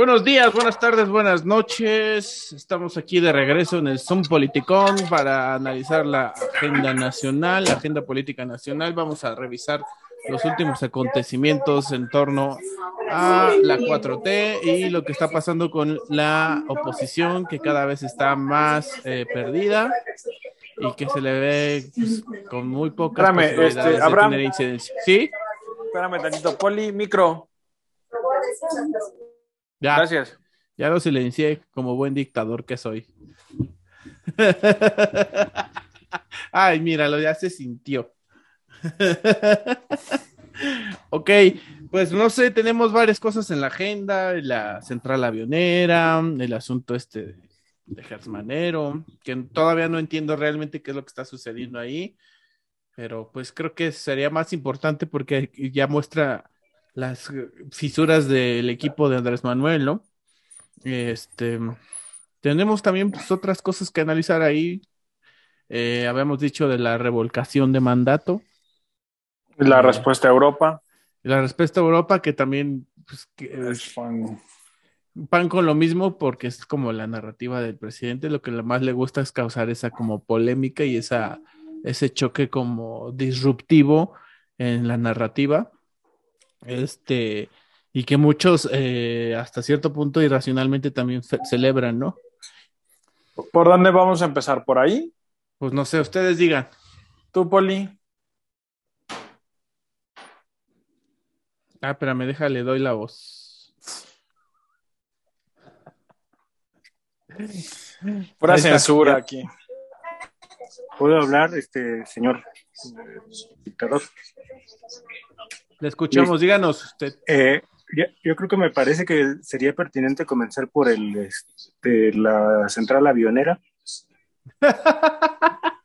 Buenos días, buenas tardes, buenas noches. Estamos aquí de regreso en el Zoom Politicón para analizar la agenda nacional, la agenda política nacional. Vamos a revisar los últimos acontecimientos en torno a la 4T y lo que está pasando con la oposición, que cada vez está más eh, perdida y que se le ve pues, con muy pocas Espérame, posibilidades este, de tener incidencia. ¿Sí? Espérame tantito, Poli, micro. Ya, Gracias. ya lo silencié como buen dictador que soy. Ay, míralo, ya se sintió. ok, pues no sé, tenemos varias cosas en la agenda, la central avionera, el asunto este de, de Gersmanero, que todavía no entiendo realmente qué es lo que está sucediendo ahí, pero pues creo que sería más importante porque ya muestra las eh, fisuras del equipo de Andrés Manuel, ¿no? Este, tenemos también pues, otras cosas que analizar ahí. Eh, habíamos dicho de la revolcación de mandato. La Eh, respuesta a Europa. La respuesta a Europa, que también pues, que, Es fan- pan con lo mismo, porque es como la narrativa del presidente, lo que más le gusta es causar esa como polémica y esa, ese choque como disruptivo en la narrativa. Este, y que muchos eh, hasta cierto punto irracionalmente también celebran, ¿no? ¿Por dónde vamos a empezar? ¿Por ahí? Pues no sé, ustedes digan. ¿Tú, Poli? Ah, espérame, déjale, doy la voz. Pura censura aquí. ¿Puedo hablar, este señor dictador? Le escuchamos, díganos usted. Eh, yo, yo creo que me parece que sería pertinente comenzar por el, este, la central avionera,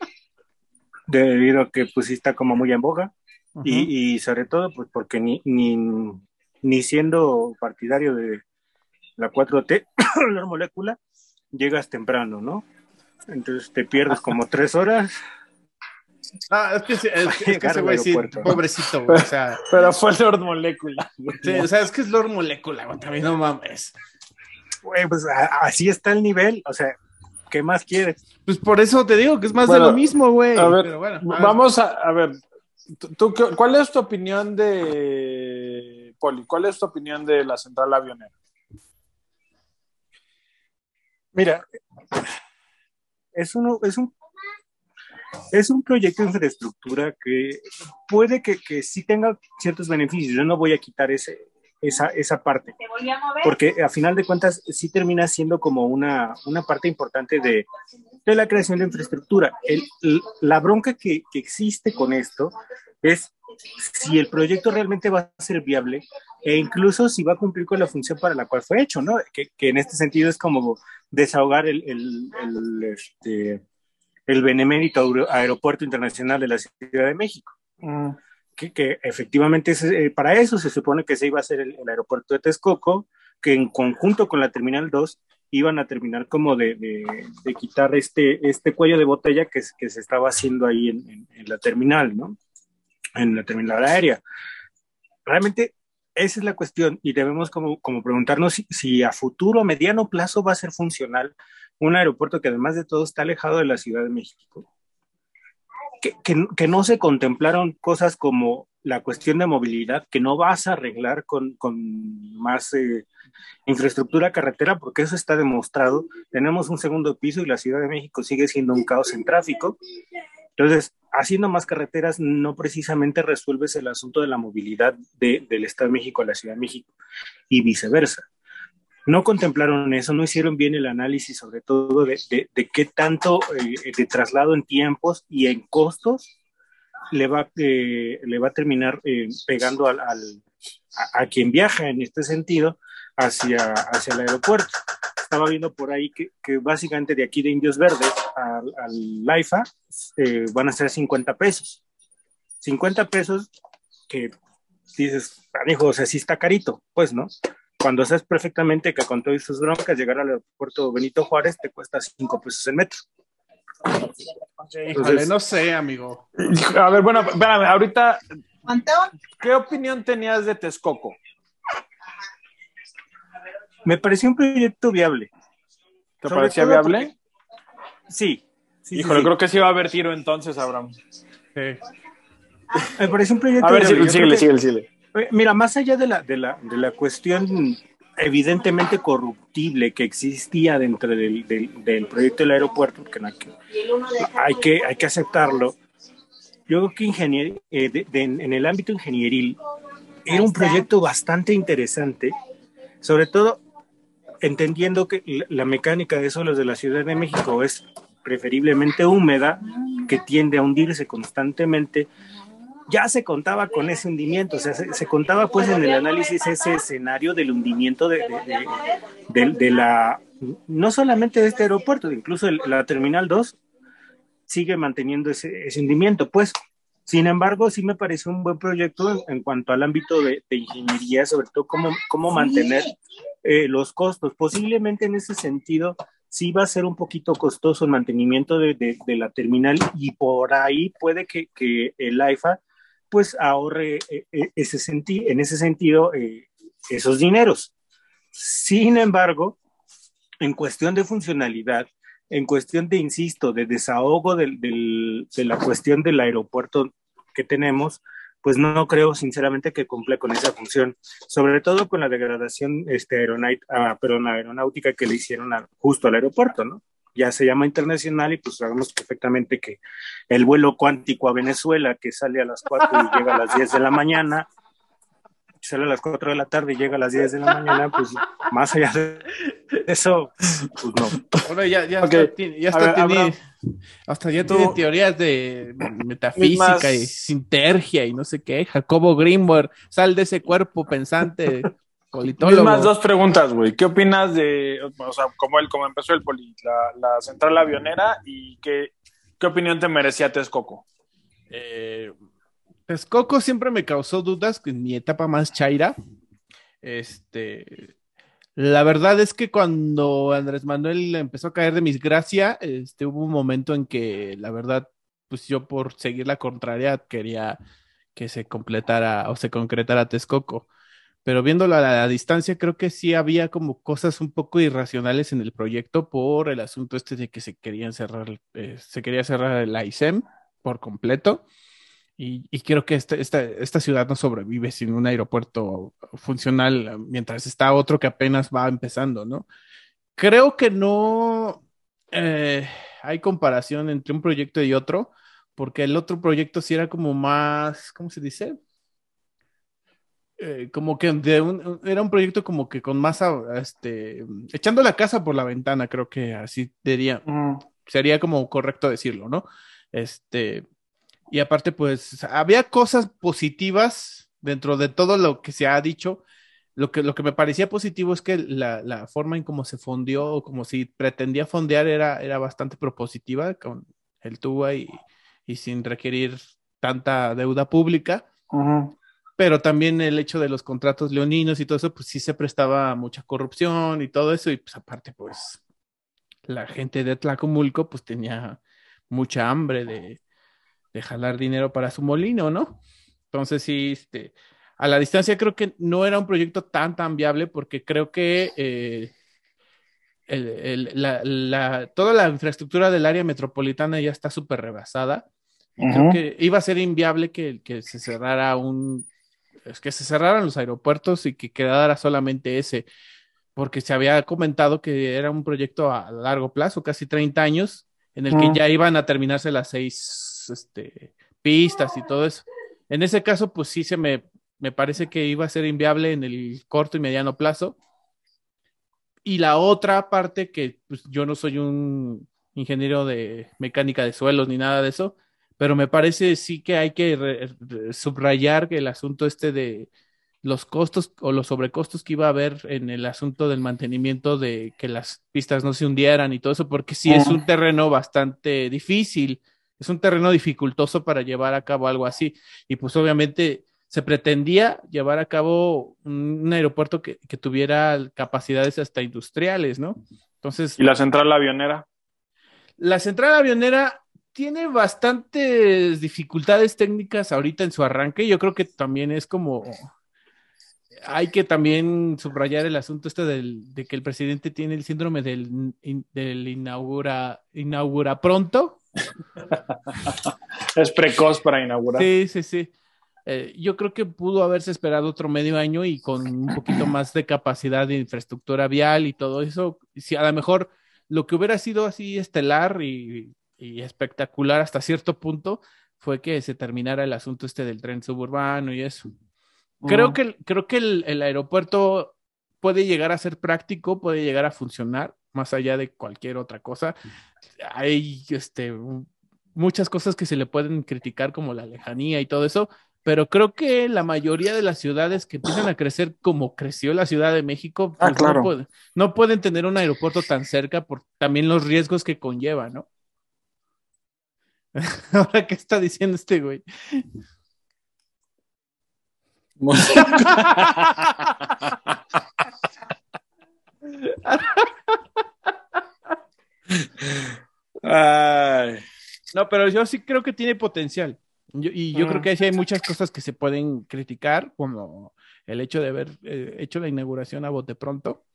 debido a que pues sí está como muy en boga y, y sobre todo pues porque ni, ni, ni siendo partidario de la 4T, la molécula, llegas temprano, ¿no? Entonces te pierdes como tres horas. Ah, es que, es, que- es que ese güey sí, pobrecito, güey, o sea, Pero fue Lord Molécula. sí, o sea, es que es Lord Molecula, güey, también no mames. Güey, pues así está el nivel, o sea, ¿qué más quieres? Pues por eso te digo que es más Bueno, de lo mismo, güey. A ver, pero bueno, a ver. vamos a, a ver. ¿tú- tú qué- ¿Cuál es tu opinión de Poli? ¿Cuál es tu opinión de la central avionera? Mira, es, uno, es, un, es un proyecto de infraestructura que puede que, que sí tenga ciertos beneficios. Yo no voy a quitar ese, esa, esa parte, porque a final de cuentas sí termina siendo como una, una parte importante de, de la creación de infraestructura. El- la bronca que, que existe con esto es si el proyecto realmente va a ser viable e incluso si va a cumplir con la función para la cual fue hecho, ¿no? Que, que en este sentido es como desahogar el, el, el, este, el benemérito aero- aeropuerto internacional de la Ciudad de México. Que, que efectivamente eh, para eso se supone que se iba a hacer el, el aeropuerto de Texcoco, que en conjunto con la Terminal 2 iban a terminar como de, de, de quitar este, este cuello de botella que, que se estaba haciendo ahí en, en, en la terminal, ¿no? En la terminal aérea. Realmente esa es la cuestión y debemos como, como preguntarnos si, si, a futuro, a mediano plazo va a ser funcional un aeropuerto que además de todo está alejado de la Ciudad de México. Que, no se contemplaron cosas como la cuestión de movilidad, que no vas a arreglar con, más eh, infraestructura carretera, porque eso está demostrado. Tenemos un segundo piso y la Ciudad de México sigue siendo un caos en tráfico. Entonces, haciendo más carreteras no precisamente resuelves el asunto de la movilidad de, del Estado de México a la Ciudad de México y viceversa. No contemplaron eso, no hicieron bien el análisis sobre todo de, de, qué tanto eh, de traslado en tiempos y en costos le va, eh, le va a terminar eh, pegando al, al, a, quien viaja en este sentido hacia, hacia el aeropuerto. Estaba viendo por ahí que, que básicamente de aquí de Indios Verdes al, al van a ser 50 pesos. 50 pesos que dices, hijo, o sea, sí está carito, pues, ¿no? Cuando sabes perfectamente que con todas sus broncas llegar al aeropuerto Benito Juárez te cuesta 5 pesos el metro. Híjole, Entonces, no sé, amigo. A ver, bueno, espérame, ahorita, ¿qué opinión tenías de Texcoco? me pareció un proyecto viable. ¿Te Sobre parecía viable? porque- Sí. sí, sí, Híjole, sí. creo que sí va a haber tiro entonces, Abraham. Me pareció un proyecto A ver, viable. sí, síguele, síguele, síguele. Eh, Mira, más allá de la, de la, de la cuestión evidentemente corruptible que existía dentro del, del- proyecto del aeropuerto, que hay que, hay que, aceptarlo, yo creo que eh, en el ámbito ingenieril era un proyecto bastante interesante, sobre todo entendiendo que la mecánica de suelos de la Ciudad de México es preferiblemente húmeda, que tiende a hundirse constantemente, ya se contaba con ese hundimiento, o sea, se, se contaba pues en el análisis ese escenario del hundimiento de, de- de- de- de la, no solamente de este aeropuerto, incluso el- la Terminal 2 sigue manteniendo ese, ese hundimiento, pues. Sin embargo, sí me pareció un buen proyecto en, en cuanto al ámbito de, de ingeniería, sobre todo cómo, cómo mantener eh, los costos. Posiblemente en ese sentido sí va a ser un poquito costoso el mantenimiento de, de- de la terminal y por ahí puede que, que el AIFA pues ahorre eh, eh, ese senti en ese sentido eh, esos dineros. Sin embargo, en cuestión de funcionalidad, en cuestión de, insisto, de desahogo del, de la cuestión del aeropuerto que tenemos, pues no creo sinceramente que cumple con esa función, sobre todo con la degradación este, ah, aeronáutica que le hicieron a- justo al aeropuerto, ¿no? Ya se llama internacional y pues sabemos perfectamente que el vuelo cuántico a Venezuela que sale a las 4 y llega a las 10 de la mañana, sale a las 4 de la tarde y llega a las 10 de la mañana, pues más allá de eso, pues no. Ahora ya, ya hasta, ya hasta ver, tiene, hasta ya tiene teorías de metafísica Mismas- y sintergia y no sé qué. Jacobo Greenberg, sal de ese cuerpo pensante, politólogo. Mismas dos preguntas, güey. ¿Qué opinas de, o sea, como él, como empezó el poli, la, la central avionera y qué, qué opinión te merecía Texcoco? Eh, Texcoco siempre me causó dudas en mi etapa más chaira. Este, la verdad es que cuando Andrés Manuel empezó a caer de mis gracia, este, hubo un momento en que la verdad, pues yo por seguir la contraria quería que se completara o se concretara Texcoco. Pero viéndolo a la, distancia, creo que sí había como cosas un poco irracionales en el proyecto por el asunto este de que se querían cerrar, eh, se quería cerrar la ISEM por completo. Y, y creo que esta, esta, esta, ciudad no sobrevive sin un aeropuerto funcional mientras está otro que apenas va empezando, ¿no? Creo que no eh, hay comparación entre un proyecto y otro, porque el otro proyecto sí era como más, ¿cómo se dice? Eh, como que de un, era un proyecto como que con más, este, echando la casa por la ventana, creo que así diría, mm. sería como correcto decirlo, ¿no? Este, y aparte, pues, había cosas positivas dentro de todo lo que se ha dicho. Lo que, lo que me parecía positivo es que la, la forma en cómo se fondeó, o como si pretendía fondear, era, era bastante propositiva con el TUA y, y sin requerir tanta deuda pública. Uh -huh. Pero también el hecho de los contratos leoninos y todo eso, pues sí se prestaba a mucha corrupción y todo eso. Y pues aparte, pues, la gente de Tlacomulco, pues tenía mucha hambre de, de jalar dinero para su molino, ¿no? Entonces, sí, este, a la distancia creo que no era un proyecto tan, tan viable porque creo que eh, el, el, la, la, toda la infraestructura del área metropolitana ya está súper rebasada. Uh -huh. Creo que iba a ser inviable que, que se cerrara un, que se cerraran los aeropuertos y que quedara solamente ese, porque se había comentado que era un proyecto a largo plazo, casi 30 años, en el que ya iban a terminarse las seis este, pistas y todo eso. En ese caso, pues sí se me, me parece que iba a ser inviable en el corto y mediano plazo. Y la otra parte, que pues, yo no soy un ingeniero de mecánica de suelos ni nada de eso, pero me parece sí que hay que re, re, subrayar que el asunto este de los costos o los sobrecostos que iba a haber en el asunto del mantenimiento de que las pistas no se hundieran y todo eso, porque sí es un terreno bastante difícil es un terreno dificultoso para llevar a cabo algo así. Y pues obviamente se pretendía llevar a cabo un, un aeropuerto que, que, tuviera capacidades hasta industriales, ¿no? Entonces. ¿Y la central avionera? La central avionera tiene bastantes dificultades técnicas ahorita en su arranque. Yo creo que también es como hay que también subrayar el asunto este del, de que el presidente tiene el síndrome del, del inaugura, inaugura pronto. es precoz para inaugurar. Sí, sí, sí. Eh, yo creo que pudo haberse esperado otro medio año y con un poquito más de capacidad de infraestructura vial y todo eso. Si a lo mejor lo que hubiera sido así estelar y, y espectacular hasta cierto punto fue que se terminara el asunto este del tren suburbano y eso. Creo que, creo que el, aeropuerto puede llegar a ser práctico, puede llegar a funcionar, más allá de cualquier otra cosa. Hay este, muchas cosas que se le pueden criticar, como la lejanía y todo eso, pero creo que la mayoría de las ciudades que empiezan a crecer como creció la Ciudad de México, ah, pues, no, pueden, tener un aeropuerto tan cerca por también los riesgos que conlleva, ¿no? Ahora, ¿qué está diciendo este güey? No, pero yo sí creo que tiene potencial. y yo creo que sí hay muchas cosas que se pueden criticar, como el hecho de haber eh, hecho la inauguración a bote pronto.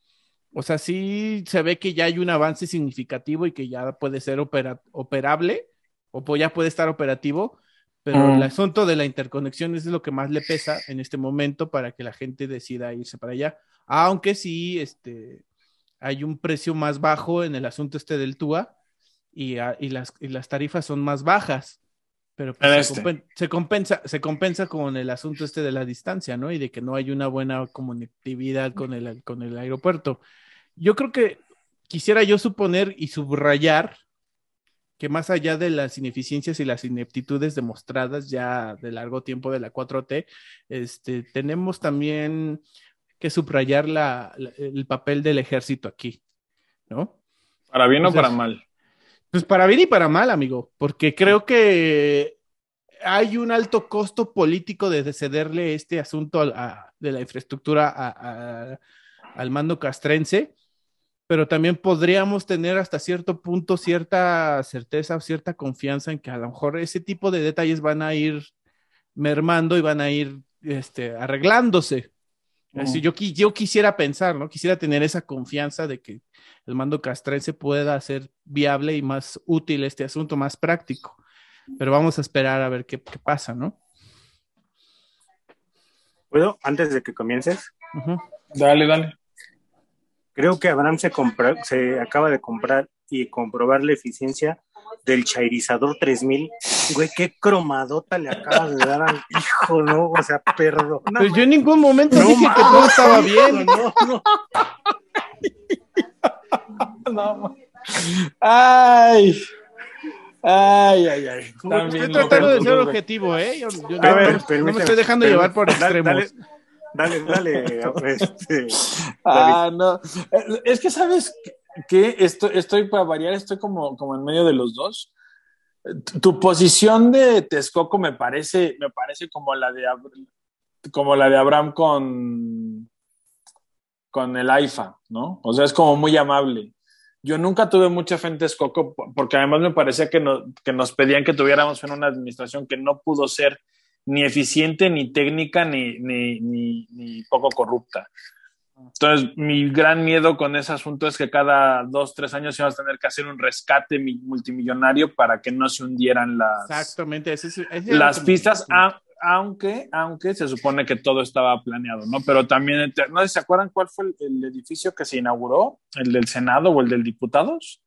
O sea, sí se ve que ya hay un avance significativo y que ya puede ser operable o ya puede estar operativo, pero el mm. asunto de la interconexión es lo que más le pesa en este momento para que la gente decida irse para allá. Aunque sí, este, hay un precio más bajo en el asunto este del TUA y, las, las tarifas son más bajas. Pero pues este. se, compensa, se compensa con el asunto este de la distancia, ¿no? Y de que no hay una buena conectividad con el, con el aeropuerto. Yo creo que quisiera yo suponer y subrayar que más allá de las ineficiencias y las ineptitudes demostradas ya de largo tiempo de la 4T, este, tenemos también que subrayar la, el papel del ejército aquí, ¿no? ¿Para bien o para mal? Pues para bien y para mal, amigo, porque creo que hay un alto costo político de cederle este asunto de la infraestructura al mando castrense pero también podríamos tener hasta cierto punto cierta certeza o cierta confianza en que a lo mejor ese tipo de detalles van a ir mermando y van a ir este, arreglándose. yo, yo quisiera pensar, ¿no? Quisiera tener esa confianza de que el mando castrense pueda hacer viable y más útil este asunto, más práctico. Pero vamos a esperar a ver qué, pasa, ¿no? ¿Puedo? Antes de que comiences. Dale, dale. Creo que Abraham se, se acaba de comprar y comprobar la eficiencia del Chairizador 3000. Güey, qué cromadota le acabas de dar al hijo, ¿no? O sea, perdón. Pues yo en ningún momento dije que todo estaba bien. No, no. no. Ay. Ay, ay, ay. Estoy tratando de ser objetivo, ¿eh? Yo, a ver, no, me estoy dejando llevar por extremos. Dale, dale. Este, ah, no. Es que, ¿sabes que Estoy, estoy, para variar, estoy como, como en medio de los dos. Tu posición de Texcoco me parece, me parece como la de como la de Abraham con, con el AIFA, ¿no? O sea, es como muy amable. Yo nunca tuve mucha fe en Texcoco porque además me parecía que, que nos pedían que tuviéramos en una administración que no pudo ser ni eficiente, ni técnica, ni, ni, ni, poco corrupta. Entonces, mi gran miedo con ese asunto es que cada dos, tres años íbamos a tener que hacer un rescate multimillonario para que no se hundieran las, Exactamente. las pistas, aunque, aunque se supone que todo estaba planeado, ¿no? Pero también, ¿no se acuerdan cuál fue el edificio que se inauguró? ¿El del Senado o el del Diputados?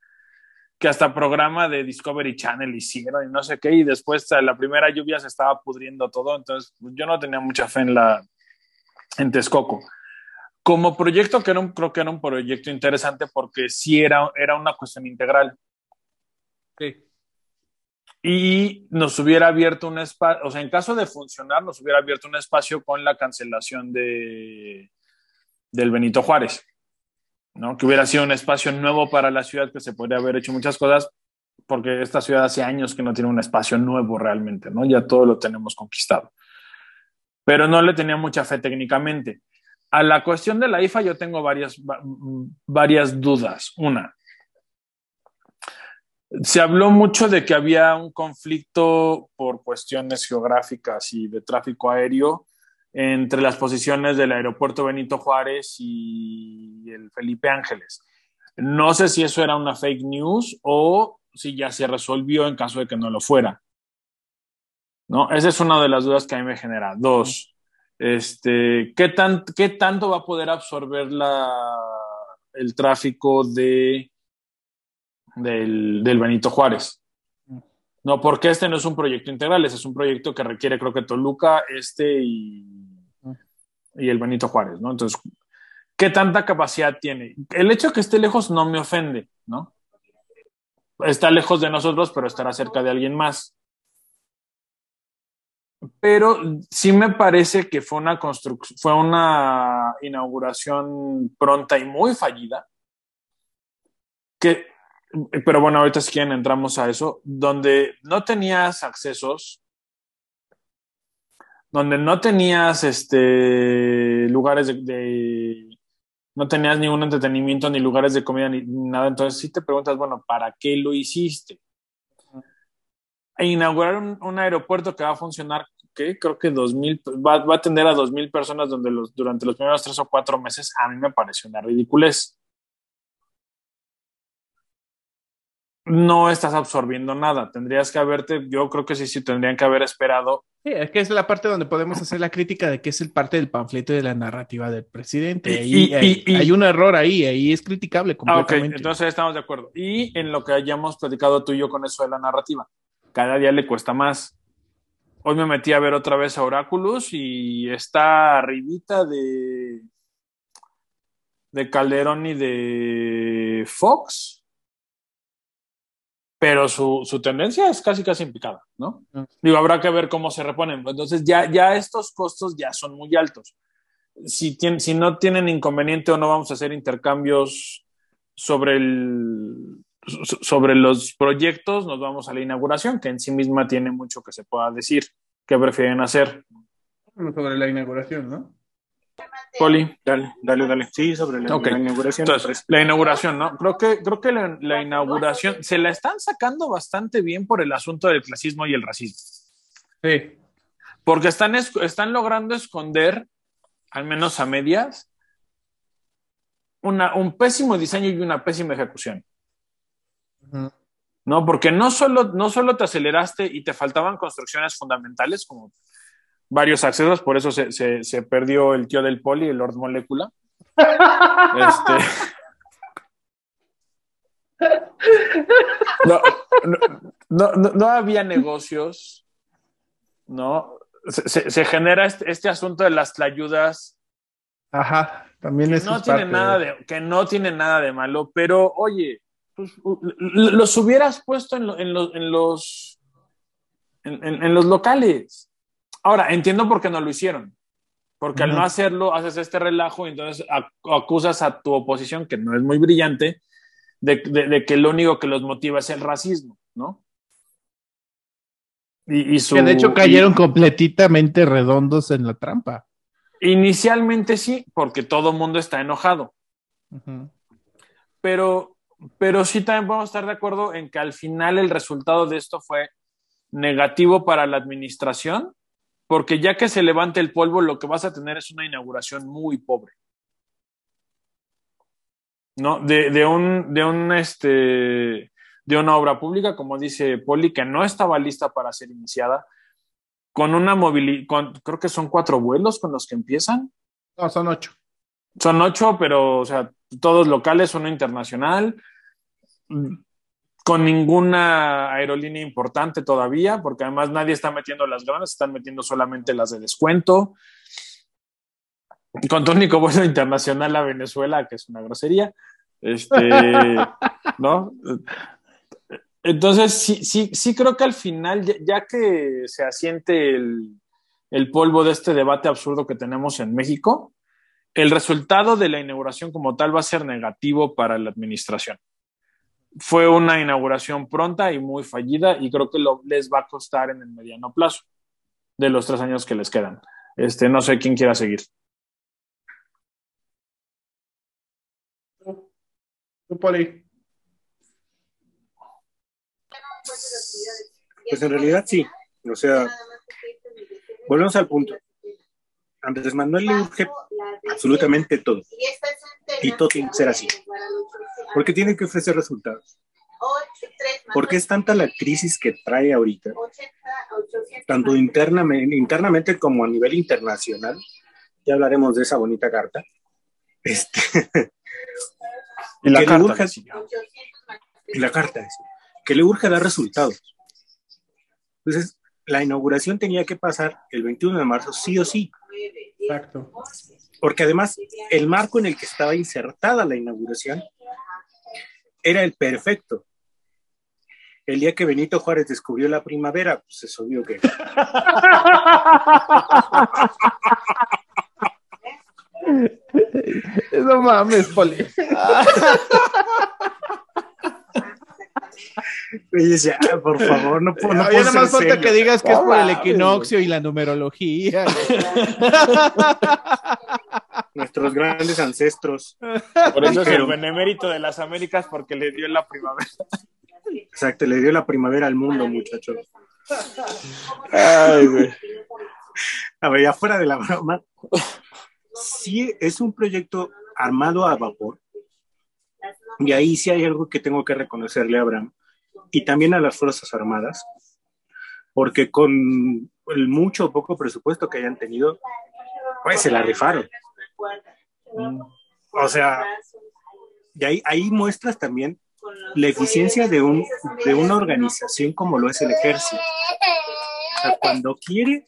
Que hasta programa de Discovery Channel hicieron y no sé qué, y después la primera lluvia se estaba pudriendo todo, entonces yo no tenía mucha fe en la en Texcoco. Como proyecto, que era un, creo que era un proyecto interesante porque sí era, era una cuestión integral. Sí. Y nos hubiera abierto un espacio, o sea, en caso de funcionar, nos hubiera abierto un espacio con la cancelación de, del Benito Juárez. ¿No? Que hubiera sido un espacio nuevo para la ciudad, que se podría haber hecho muchas cosas, porque esta ciudad hace años que no tiene un espacio nuevo realmente, ¿no? Ya todo lo tenemos conquistado. Pero no le tenía mucha fe técnicamente. A la cuestión de la IFA yo tengo varias, varias dudas. Una, se habló mucho de que había un conflicto por cuestiones geográficas y de tráfico aéreo entre las posiciones del aeropuerto Benito Juárez y el Felipe Ángeles. No sé si eso era una fake news o si ya se resolvió en caso de que no lo fuera. ¿No? Esa es una de las dudas que a mí me genera. Dos, este, ¿qué, tan, ¿qué tanto va a poder absorber la, el tráfico de, del, Benito Juárez? No, porque este no es un proyecto integral, ese es un proyecto que requiere, creo que Toluca, este y, y el Benito Juárez, ¿no? Entonces, ¿qué tanta capacidad tiene? El hecho de que esté lejos no me ofende, ¿no? Está lejos de nosotros, pero estará cerca de alguien más. Pero sí me parece que fue una construcción, fue una inauguración pronta y muy fallida. Que pero bueno, ahorita si quieren entramos a eso, donde no tenías accesos, donde no tenías este, lugares de, no tenías ningún entretenimiento, ni lugares de comida, ni, nada, entonces sí te preguntas, bueno, ¿para qué lo hiciste? E inaugurar un, aeropuerto que va a funcionar, ¿qué? creo que 2000, va, va a atender a 2.000 personas donde durante los primeros tres o cuatro meses, a mí me pareció una ridiculez. No estás absorbiendo nada. Tendrías que haberte, yo creo que sí, sí, tendrían que haber esperado. Sí, es que es la parte donde podemos hacer la crítica de que es el parte del panfleto de la narrativa del presidente. Y, hay, un error ahí, ahí es criticable completamente. Ah, entonces estamos de acuerdo. Y en lo que hayamos platicado tú y yo con eso de la narrativa, cada día le cuesta más. Hoy me metí a ver otra vez a Oráculos y está arribita de de Calderón y de Fox pero su, su, tendencia es casi casi en picada, ¿no? Mm. Digo, habrá que ver cómo se reponen. Entonces, ya, ya estos costos ya son muy altos. Si, tiene, si no tienen inconveniente o no vamos a hacer intercambios sobre, el, sobre los proyectos, nos vamos a la inauguración, que en sí misma tiene mucho que se pueda decir. ¿Qué prefieren hacer? Sobre la inauguración, ¿no? Poli. Dale, dale, dale. Sí, sobre la, inauguración. Entonces, la inauguración, ¿no? Creo que, creo que la, inauguración se la están sacando bastante bien por el asunto del clasismo y el racismo. Sí. Porque están, están logrando esconder, al menos a medias, una, un pésimo diseño y una pésima ejecución. No, porque no solo, no solo te aceleraste y te faltaban construcciones fundamentales, como varios accesos, por eso se, se, perdió el tío del poli, el Lord Molecula. este... no, no, no, había negocios, ¿no? Se, se genera este, este, asunto de las ayudas. Ajá, también es. No tiene nada de... que no tiene nada de malo, pero oye, pues, los hubieras puesto en, en, en los en, en, los locales. Ahora, entiendo por qué no lo hicieron. Porque al no hacerlo, haces este relajo y entonces acusas a tu oposición, que no es muy brillante, de, que lo único que los motiva es el racismo, ¿no? Y, que de hecho cayeron completamente redondos en la trampa. Inicialmente sí, porque todo el mundo está enojado. pero, pero sí también podemos estar de acuerdo en que al final el resultado de esto fue negativo para la administración porque ya que se levante el polvo, lo que vas a tener es una inauguración muy pobre. ¿No? De, un, de un este, de una obra pública, como dice Poli, que no estaba lista para ser iniciada, con una movilidad, creo que son cuatro vuelos con los que empiezan. No, son ocho. Son ocho, pero, o sea, todos locales, uno internacional con ninguna aerolínea importante todavía, porque además nadie está metiendo las grandes, están metiendo solamente las de descuento. Con tu único vuelo internacional a Venezuela, que es una grosería. Este, ¿no? Entonces, sí, sí, sí creo que al final, ya, que se asiente el, el polvo de este debate absurdo que tenemos en México, el resultado de la inauguración como tal va a ser negativo para la administración fue una inauguración pronta y muy fallida y creo que lo, les va a costar en el mediano plazo de los tres años que les quedan. Este, no sé quién quiera seguir. Poli. Pues en realidad sí. O sea, volvemos al punto. Andrés Manuel le urge absolutamente todo. Y todo tiene que ser así. Porque tiene que ofrecer resultados. Porque es tanta la crisis que trae ahorita, tanto internamente, internamente como a nivel internacional. Ya hablaremos de esa bonita carta. Este, Y la que le carta. urge- y la carta es que le urge dar resultados. Entonces, la inauguración tenía que pasar el 21 de marzo, sí o sí, Exacto. porque además el marco en el que estaba insertada la inauguración era el perfecto. El día que Benito Juárez descubrió la primavera, pues es obvio que No mames, Poli. Y decía, "Ah, por favor, no puedo, no nada más falta serio". que digas que es por el equinoccio y la numerología. Nuestros grandes ancestros. Por eso es Pero- el benemérito de las Américas porque le dio la primavera. Exacto, le dio la primavera al mundo, muchachos. Ay, güey. A ver, ya fuera de la broma, sí es un proyecto armado a vapor. Y ahí sí hay algo que tengo que reconocerle a Abraham y también a las Fuerzas Armadas, porque con el mucho o poco presupuesto que hayan tenido, pues se la rifaron. O sea, y ahí, ahí muestras también la eficiencia de, un, de una organización como lo es el ejército. O sea, cuando quiere,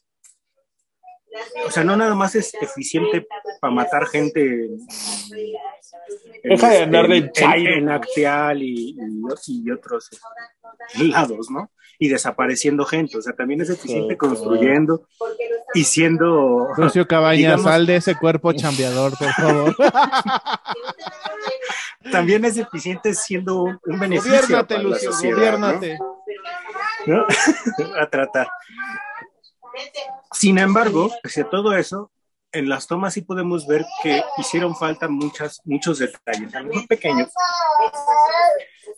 o sea, no nada más es eficiente para matar gente en, en- Deja de andar de en- chairo. en Acteal y, y- y otros lados, ¿no? Y desapareciendo gente, o sea, también es eficiente Sí, construyendo y siendo... Lucio Cabañas, Digamos- sal de ese cuerpo chambeador, por favor. También es eficiente siendo un, un beneficio Lucio, sociedad, gobiérnate. ¿no? ¿No? a tratar. Sin embargo, pese a todo eso, en las tomas sí podemos ver que hicieron falta muchas, muchos detalles, a lo mejor pequeños,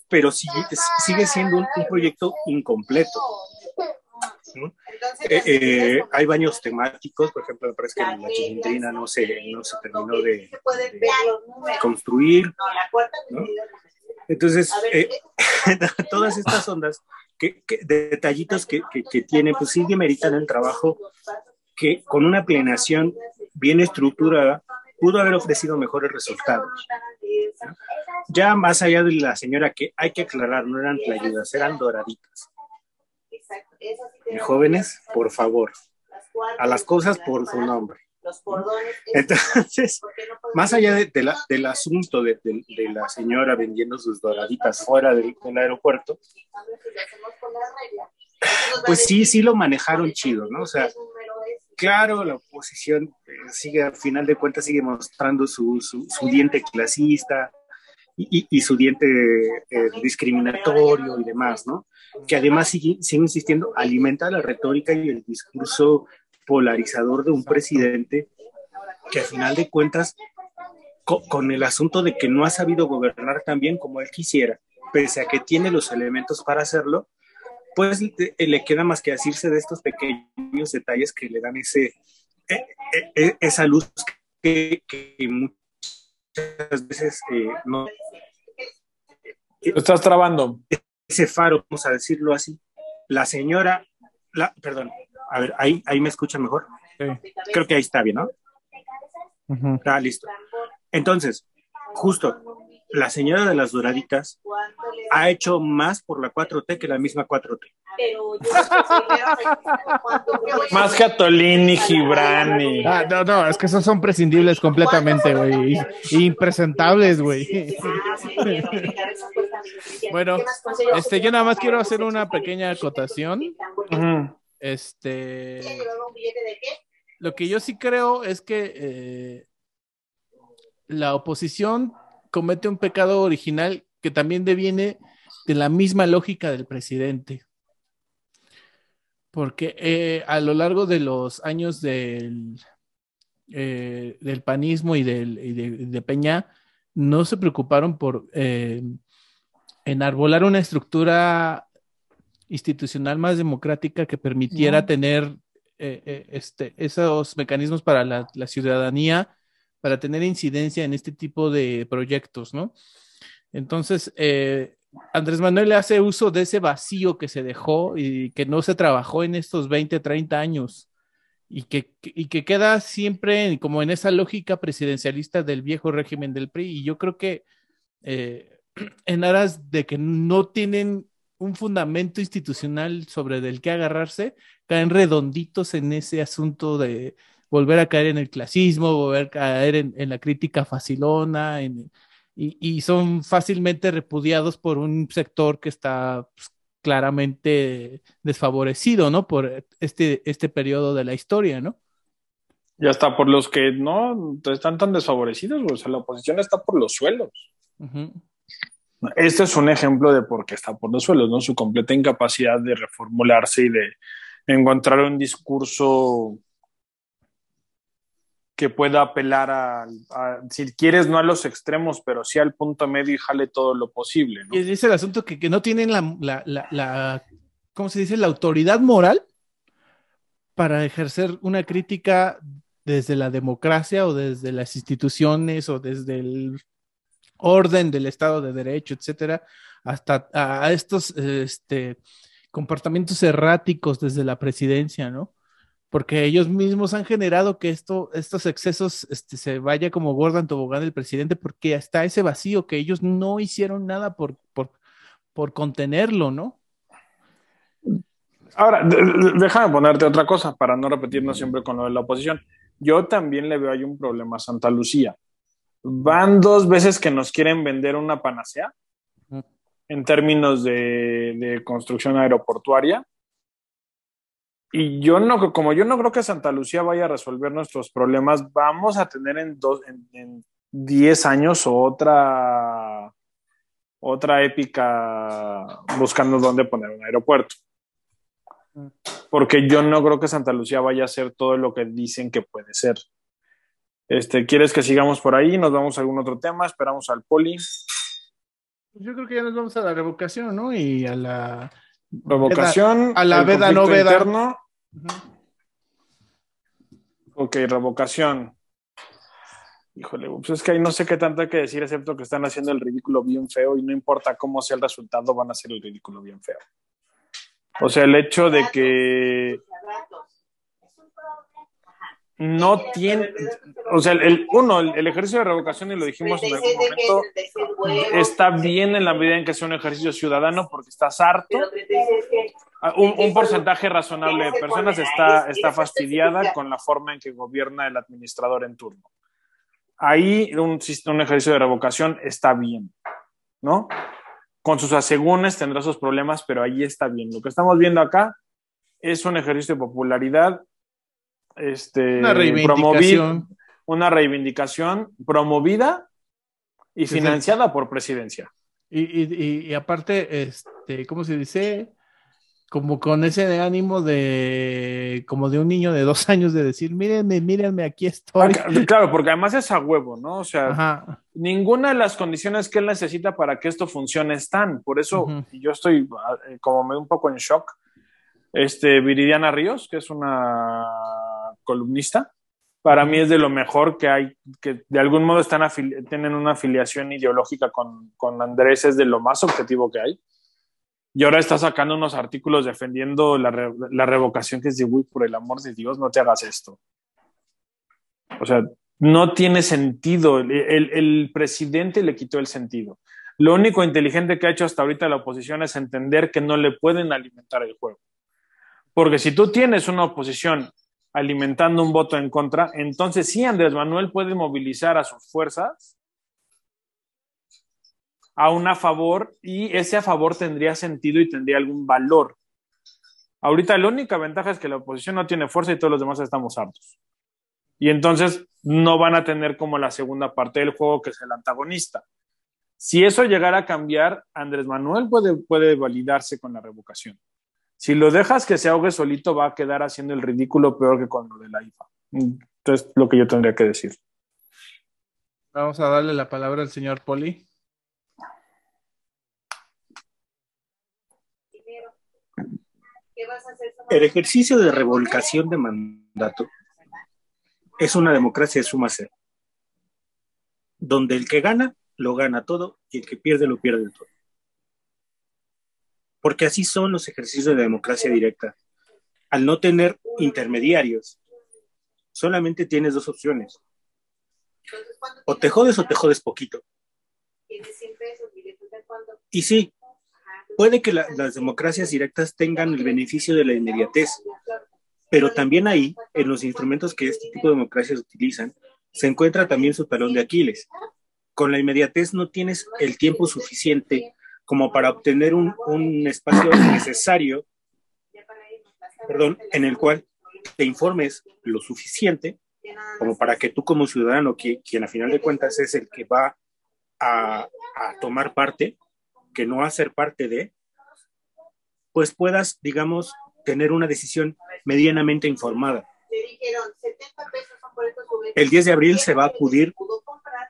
pero sigue, sigue siendo un, un proyecto incompleto. ¿no? Eh, eh, hay baños temáticos, por ejemplo, me parece que la chilindrina no se, no se terminó de, de construir. ¿no? Entonces, eh, todas estas ondas, que, que- detallitos que, que, que tiene, pues sí demeritan el trabajo que con una planeación bien estructurada pudo haber ofrecido mejores resultados. Ya más allá de la señora que hay que aclarar, no eran playudas, eran doraditas. Y jóvenes, por favor, a las cosas por su nombre. Entonces, más allá de- del asunto de la señora vendiendo sus doraditas fuera del, del aeropuerto, pues sí, sí lo manejaron chido, ¿no? O sea, claro, la oposición eh, sigue, al final de cuentas, sigue mostrando su, su, su diente clasista y, y- y su diente eh, discriminatorio y demás, ¿no? Que además sigue, sigue insistiendo, alimenta la retórica y el discurso polarizador de un presidente que al final de cuentas, co- con el asunto de que no ha sabido gobernar tan bien como él quisiera, pese a que tiene los elementos para hacerlo, pues le, le queda más que asirse de estos pequeños detalles que le dan ese, eh, eh, eh, esa luz que, que muchas veces eh, no, Lo estás trabando. ese faro, vamos a decirlo así. La señora, la, perdón, a ver, ahí, ahí me escuchan mejor. Creo que ahí está bien, ¿no? Ujú. Ah, listo. Entonces, justo, la señora de las doraditas ha hecho más por la 4T que la misma 4T. Más que Atolín y Gibran y... Ah, no, no, es que esos son prescindibles completamente, güey. Impresentables, güey. Bueno, Este, yo nada más quiero hacer una pequeña acotación. Ujú. Este, lo que yo sí creo es que eh, la oposición comete un pecado original que también deviene de la misma lógica del presidente. Porque eh, a lo largo de los años del, eh, del panismo y, del, y de, de Peña, no se preocuparon por eh, enarbolar una estructura institucional más democrática que permitiera No. tener este, esos mecanismos para la, ciudadanía, para tener incidencia en este tipo de proyectos, ¿no? Entonces, Andrés Manuel hace uso de ese vacío que se dejó y que no se trabajó en estos 20, 30 años y que, y que queda siempre como en esa lógica presidencialista del viejo régimen del PRI. Y yo creo que eh, en aras de que no tienen un fundamento institucional sobre del que agarrarse, caen redonditos en ese asunto de volver a caer en el clasismo, volver a caer en, la crítica facilona, y, y, son fácilmente repudiados por un sector que está pues, claramente desfavorecido, ¿no? Por este, este periodo de la historia, ¿no? Y hasta por los que no están tan desfavorecidos, o sea, la oposición está por los suelos. Este es un ejemplo de por qué está por los suelos, ¿no? Su completa incapacidad de reformularse y de encontrar un discurso que pueda apelar a, si quieres, no a los extremos, pero sí al punto medio y jale todo lo posible. ¿no? Y es el asunto que, que no tienen la, la, la, ¿cómo se dice?, la autoridad moral para ejercer una crítica desde la democracia o desde las instituciones o desde el orden del Estado de Derecho, etcétera, hasta a estos este, comportamientos erráticos desde la presidencia, ¿no? Porque ellos mismos han generado que esto, estos excesos este, se vaya como gorda en tobogán del presidente, porque está ese vacío que ellos no hicieron nada por, por, por contenerlo, ¿no? Ahora, déjame ponerte otra cosa para no repetirnos siempre con lo de la oposición. Yo también le veo ahí un problema a Santa Lucía. Van dos veces que nos quieren vender una panacea en términos de, de construcción aeroportuaria y yo no, como yo no creo que Santa Lucía vaya a resolver nuestros problemas, vamos a tener en, dos, en, 10 años otra, otra épica buscando dónde poner un aeropuerto. Porque yo no creo que Santa Lucía vaya a ser todo lo que dicen que puede ser. Este, ¿Quieres que sigamos por ahí? ¿Nos vamos a algún otro tema? ¿Esperamos al poli? Yo creo que ya nos vamos a la revocación, ¿no? Y a la Revocación. A la veda no veda. Ok, revocación. Híjole, pues es que ahí no sé qué tanto hay que decir, excepto que están haciendo el ridículo bien feo y no importa cómo sea el resultado, van a hacer el ridículo bien feo. O sea, el hecho de que no tiene, o sea, el, uno, el, ejercicio de revocación, y lo dijimos en algún momento, está bien en la medida en que sea un ejercicio ciudadano porque estás harto. Ah, un, porcentaje razonable de personas está, está fastidiada con la forma en que gobierna el administrador en turno. Ahí un, un ejercicio de revocación está bien, ¿no? Con sus asegúnes tendrá sus problemas, pero ahí está bien. Lo que estamos viendo acá es un ejercicio de popularidad este, una reivindicación. una reivindicación promovida y financiada por presidencia. Y, aparte, este, ¿cómo se dice? Como con ese ánimo de, como de un niño de dos años de decir, mírenme, mírenme, aquí estoy. Ah, claro, porque además es a huevo, ¿no? O sea, ninguna de las condiciones que él necesita para que esto funcione están. Por eso yo estoy eh, como un poco en shock. Este, Viridiana Ríos, que es una columnista, para mí es de lo mejor que hay, que de algún modo están tienen una afiliación ideológica con, con, Andrés, es de lo más objetivo que hay. Y ahora está sacando unos artículos defendiendo la, la revocación que es de, uy, por el amor de Dios, no te hagas esto. O sea, no tiene sentido. El, el, el, presidente le quitó el sentido. Lo único inteligente que ha hecho hasta ahorita la oposición es entender que no le pueden alimentar el juego. Porque si tú tienes una oposición alimentando un voto en contra, entonces sí, Andrés Manuel puede movilizar a sus fuerzas a un a favor y ese a favor tendría sentido y tendría algún valor. Ahorita la única ventaja es que la oposición no tiene fuerza y todos los demás estamos hartos. Y entonces no van a tener como la segunda parte del juego que es el antagonista. Si eso llegara a cambiar, Andrés Manuel puede, puede validarse con la revocación. Si lo dejas que se ahogue solito, va a quedar haciendo el ridículo peor que con lo de la IFA. Entonces, lo que yo tendría que decir. Vamos a darle la palabra al señor Poli. ¿qué vas a hacer El ejercicio de revolcación de mandato es una democracia de suma cero, donde el que gana lo gana todo y el que pierde lo pierde todo. Porque así son los ejercicios de democracia directa. Al no tener intermediarios, solamente tienes dos opciones. O te jodes o te jodes poquito. Y sí, puede que la, las democracias directas tengan el beneficio de la inmediatez, pero también ahí, en los instrumentos que este tipo de democracias utilizan, se encuentra también su talón de Aquiles. Con la inmediatez no tienes el tiempo suficiente como para obtener un, un espacio necesario, perdón, en el cual te informes lo suficiente como para que tú como ciudadano, que, quien a final de cuentas es el que va a, a tomar parte, que no a ser parte de, pues puedas, digamos, tener una decisión medianamente informada. El 10 de abril se va a acudir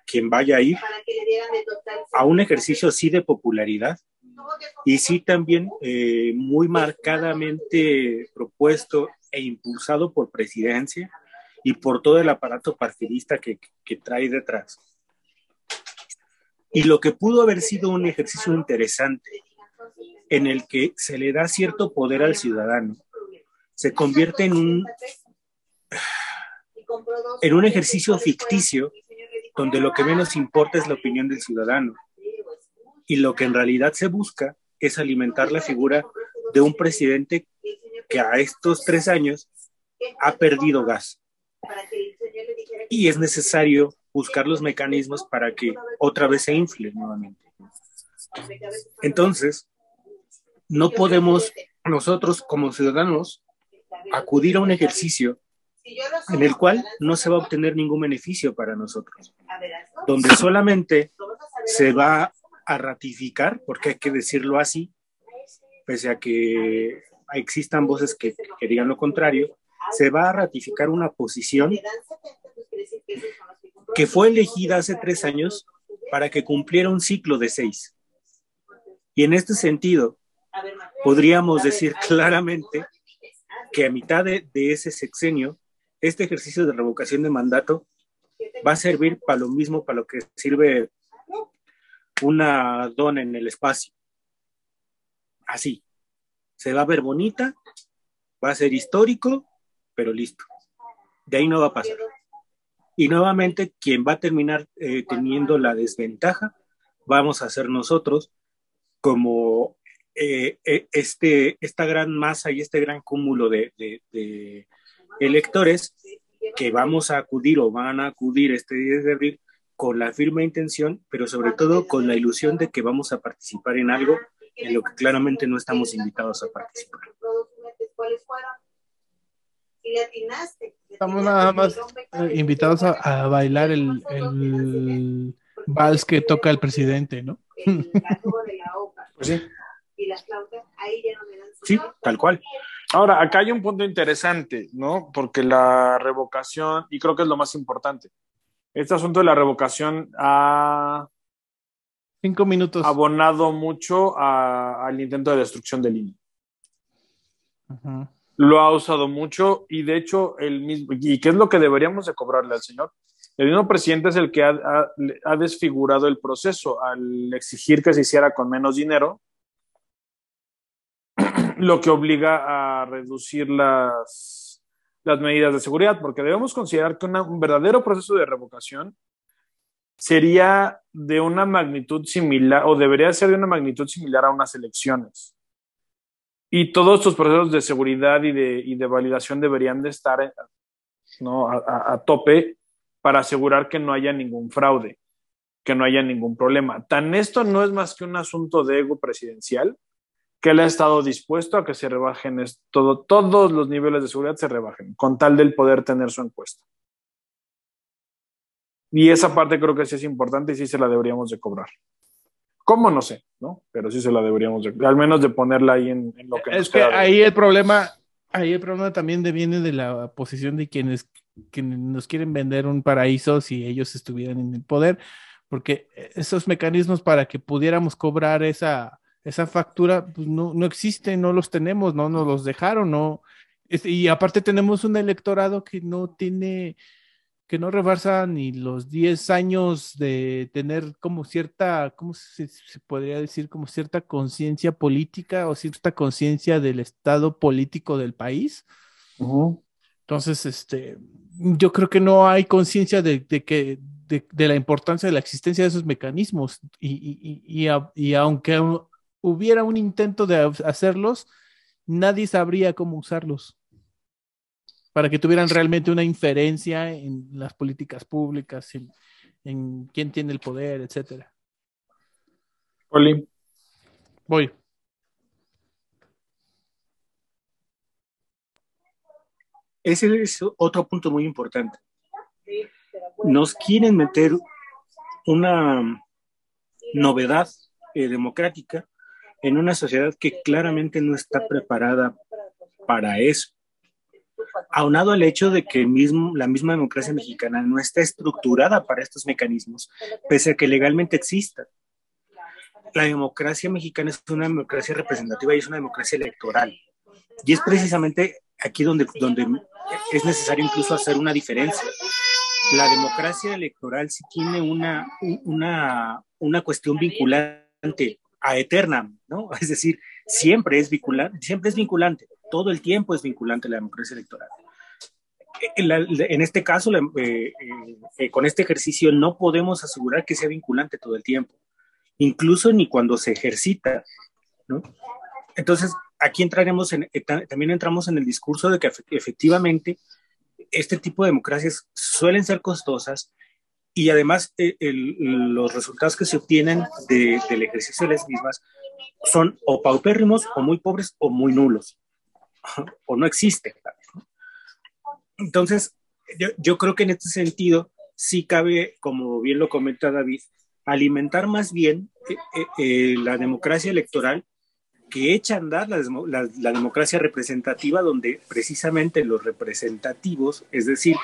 quien vaya a ir a un ejercicio sí de popularidad y sí también eh, muy marcadamente propuesto e impulsado por presidencia y por todo el aparato partidista que, que trae detrás. Y lo que pudo haber sido un ejercicio interesante en el que se le da cierto poder al ciudadano, se convierte en un, en un ejercicio ficticio donde lo que menos importa es la opinión del ciudadano y lo que en realidad se busca es alimentar la figura de un presidente que a estos tres años ha perdido gas. Y es necesario buscar los mecanismos para que otra vez se infle nuevamente. Entonces, no podemos nosotros como ciudadanos acudir a un ejercicio en el cual no se va a obtener ningún beneficio para nosotros, donde solamente se va a ratificar, porque hay que decirlo así, pese a que existan voces que, que digan lo contrario, se va a ratificar una posición que fue elegida hace tres años para que cumpliera un ciclo de seis. Y en este sentido, podríamos decir claramente que a mitad de, de, ese sexenio, este ejercicio de revocación de mandato va a servir para lo mismo, para lo que sirve una dona en el espacio. Así. Se va a ver bonita, va a ser histórico, pero listo. De ahí no va a pasar. Y nuevamente, quien va a terminar eh, teniendo la desventaja, vamos a ser nosotros, como eh, eh, este, esta gran masa y este gran cúmulo de, de, de, electores que vamos a acudir o van a acudir este 10 de abril con la firme intención, pero sobre todo con la ilusión de que vamos a participar en algo en lo que claramente no estamos invitados a participar. Estamos nada más eh, invitados a, a bailar el, el, vals que toca el presidente, ¿no? pues sí. Sí, tal cual. Ahora, acá hay un punto interesante, ¿no? Porque la revocación, y creo que es lo más importante, este asunto de la revocación ha cinco minutos abonado mucho a, al intento de destrucción del INE. Lo ha usado mucho y de hecho el mismo, y qué es lo que deberíamos de cobrarle al señor. El mismo presidente es el que ha, ha, ha desfigurado el proceso al exigir que se hiciera con menos dinero, lo que obliga a reducir las, las medidas de seguridad, porque debemos considerar que una, un verdadero proceso de revocación sería de una magnitud similar, o debería ser de una magnitud similar a unas elecciones. Y todos estos procesos de seguridad y de, y de validación deberían de estar ¿no? a, a, a tope para asegurar que no haya ningún fraude, que no haya ningún problema. Tan esto no es más que un asunto de ego presidencial, que él ha estado dispuesto a que se rebajen todo, todos los niveles de seguridad se rebajen, con tal del poder tener su encuesta. Y esa parte creo que sí es importante y sí se la deberíamos de cobrar. ¿Cómo? No sé, ¿no? Pero sí se la deberíamos de, al menos de ponerla ahí en, en lo que Es que ahí el problema, ahí el problema también viene de la posición de quienes, quienes nos quieren vender un paraíso si ellos estuvieran en el poder, porque esos mecanismos para que pudiéramos cobrar esa esa factura pues, no, no existe, no los tenemos, no nos los dejaron, no. Y aparte tenemos un electorado que no tiene, que no rebasa ni los 10 años de tener como cierta, ¿cómo se, podría decir? Como cierta conciencia política o cierta conciencia del estado político del país. Entonces, este, yo creo que no hay conciencia de, que de, la importancia de la existencia de esos mecanismos y, y, aunque hubiera un intento de hacerlos, nadie sabría cómo usarlos para que tuvieran realmente una inferencia en las políticas públicas, en, en quién tiene el poder, etcétera. Oli. Voy. Ese es otro punto muy importante. Nos quieren meter una novedad eh, democrática en una sociedad que claramente no está preparada para eso. Aunado al hecho de que mismo, la misma democracia mexicana no está estructurada para estos mecanismos, pese a que legalmente exista. La democracia mexicana es una democracia representativa y es una democracia electoral. Y es precisamente aquí donde, donde es necesario incluso hacer una diferencia. La democracia electoral sí tiene una, una, una cuestión vinculante a eterna, ¿no? Es decir, siempre es vinculante, siempre es vinculante, todo el tiempo es vinculante la democracia electoral. En, este caso, eh, eh, eh, con este ejercicio no podemos asegurar que sea vinculante todo el tiempo, incluso ni cuando se ejercita, ¿no? Entonces, aquí entraremos en, también entramos en el discurso de que efectivamente este tipo de democracias suelen ser costosas y además eh, los resultados que se obtienen del ejercicio de las mismas son o paupérrimos o muy pobres o muy nulos o no existen. Entonces, yo, creo que en este sentido sí cabe, como bien lo comenta David, alimentar más bien eh, la democracia electoral que echa a andar la, democracia representativa, donde precisamente los representativos, es decir,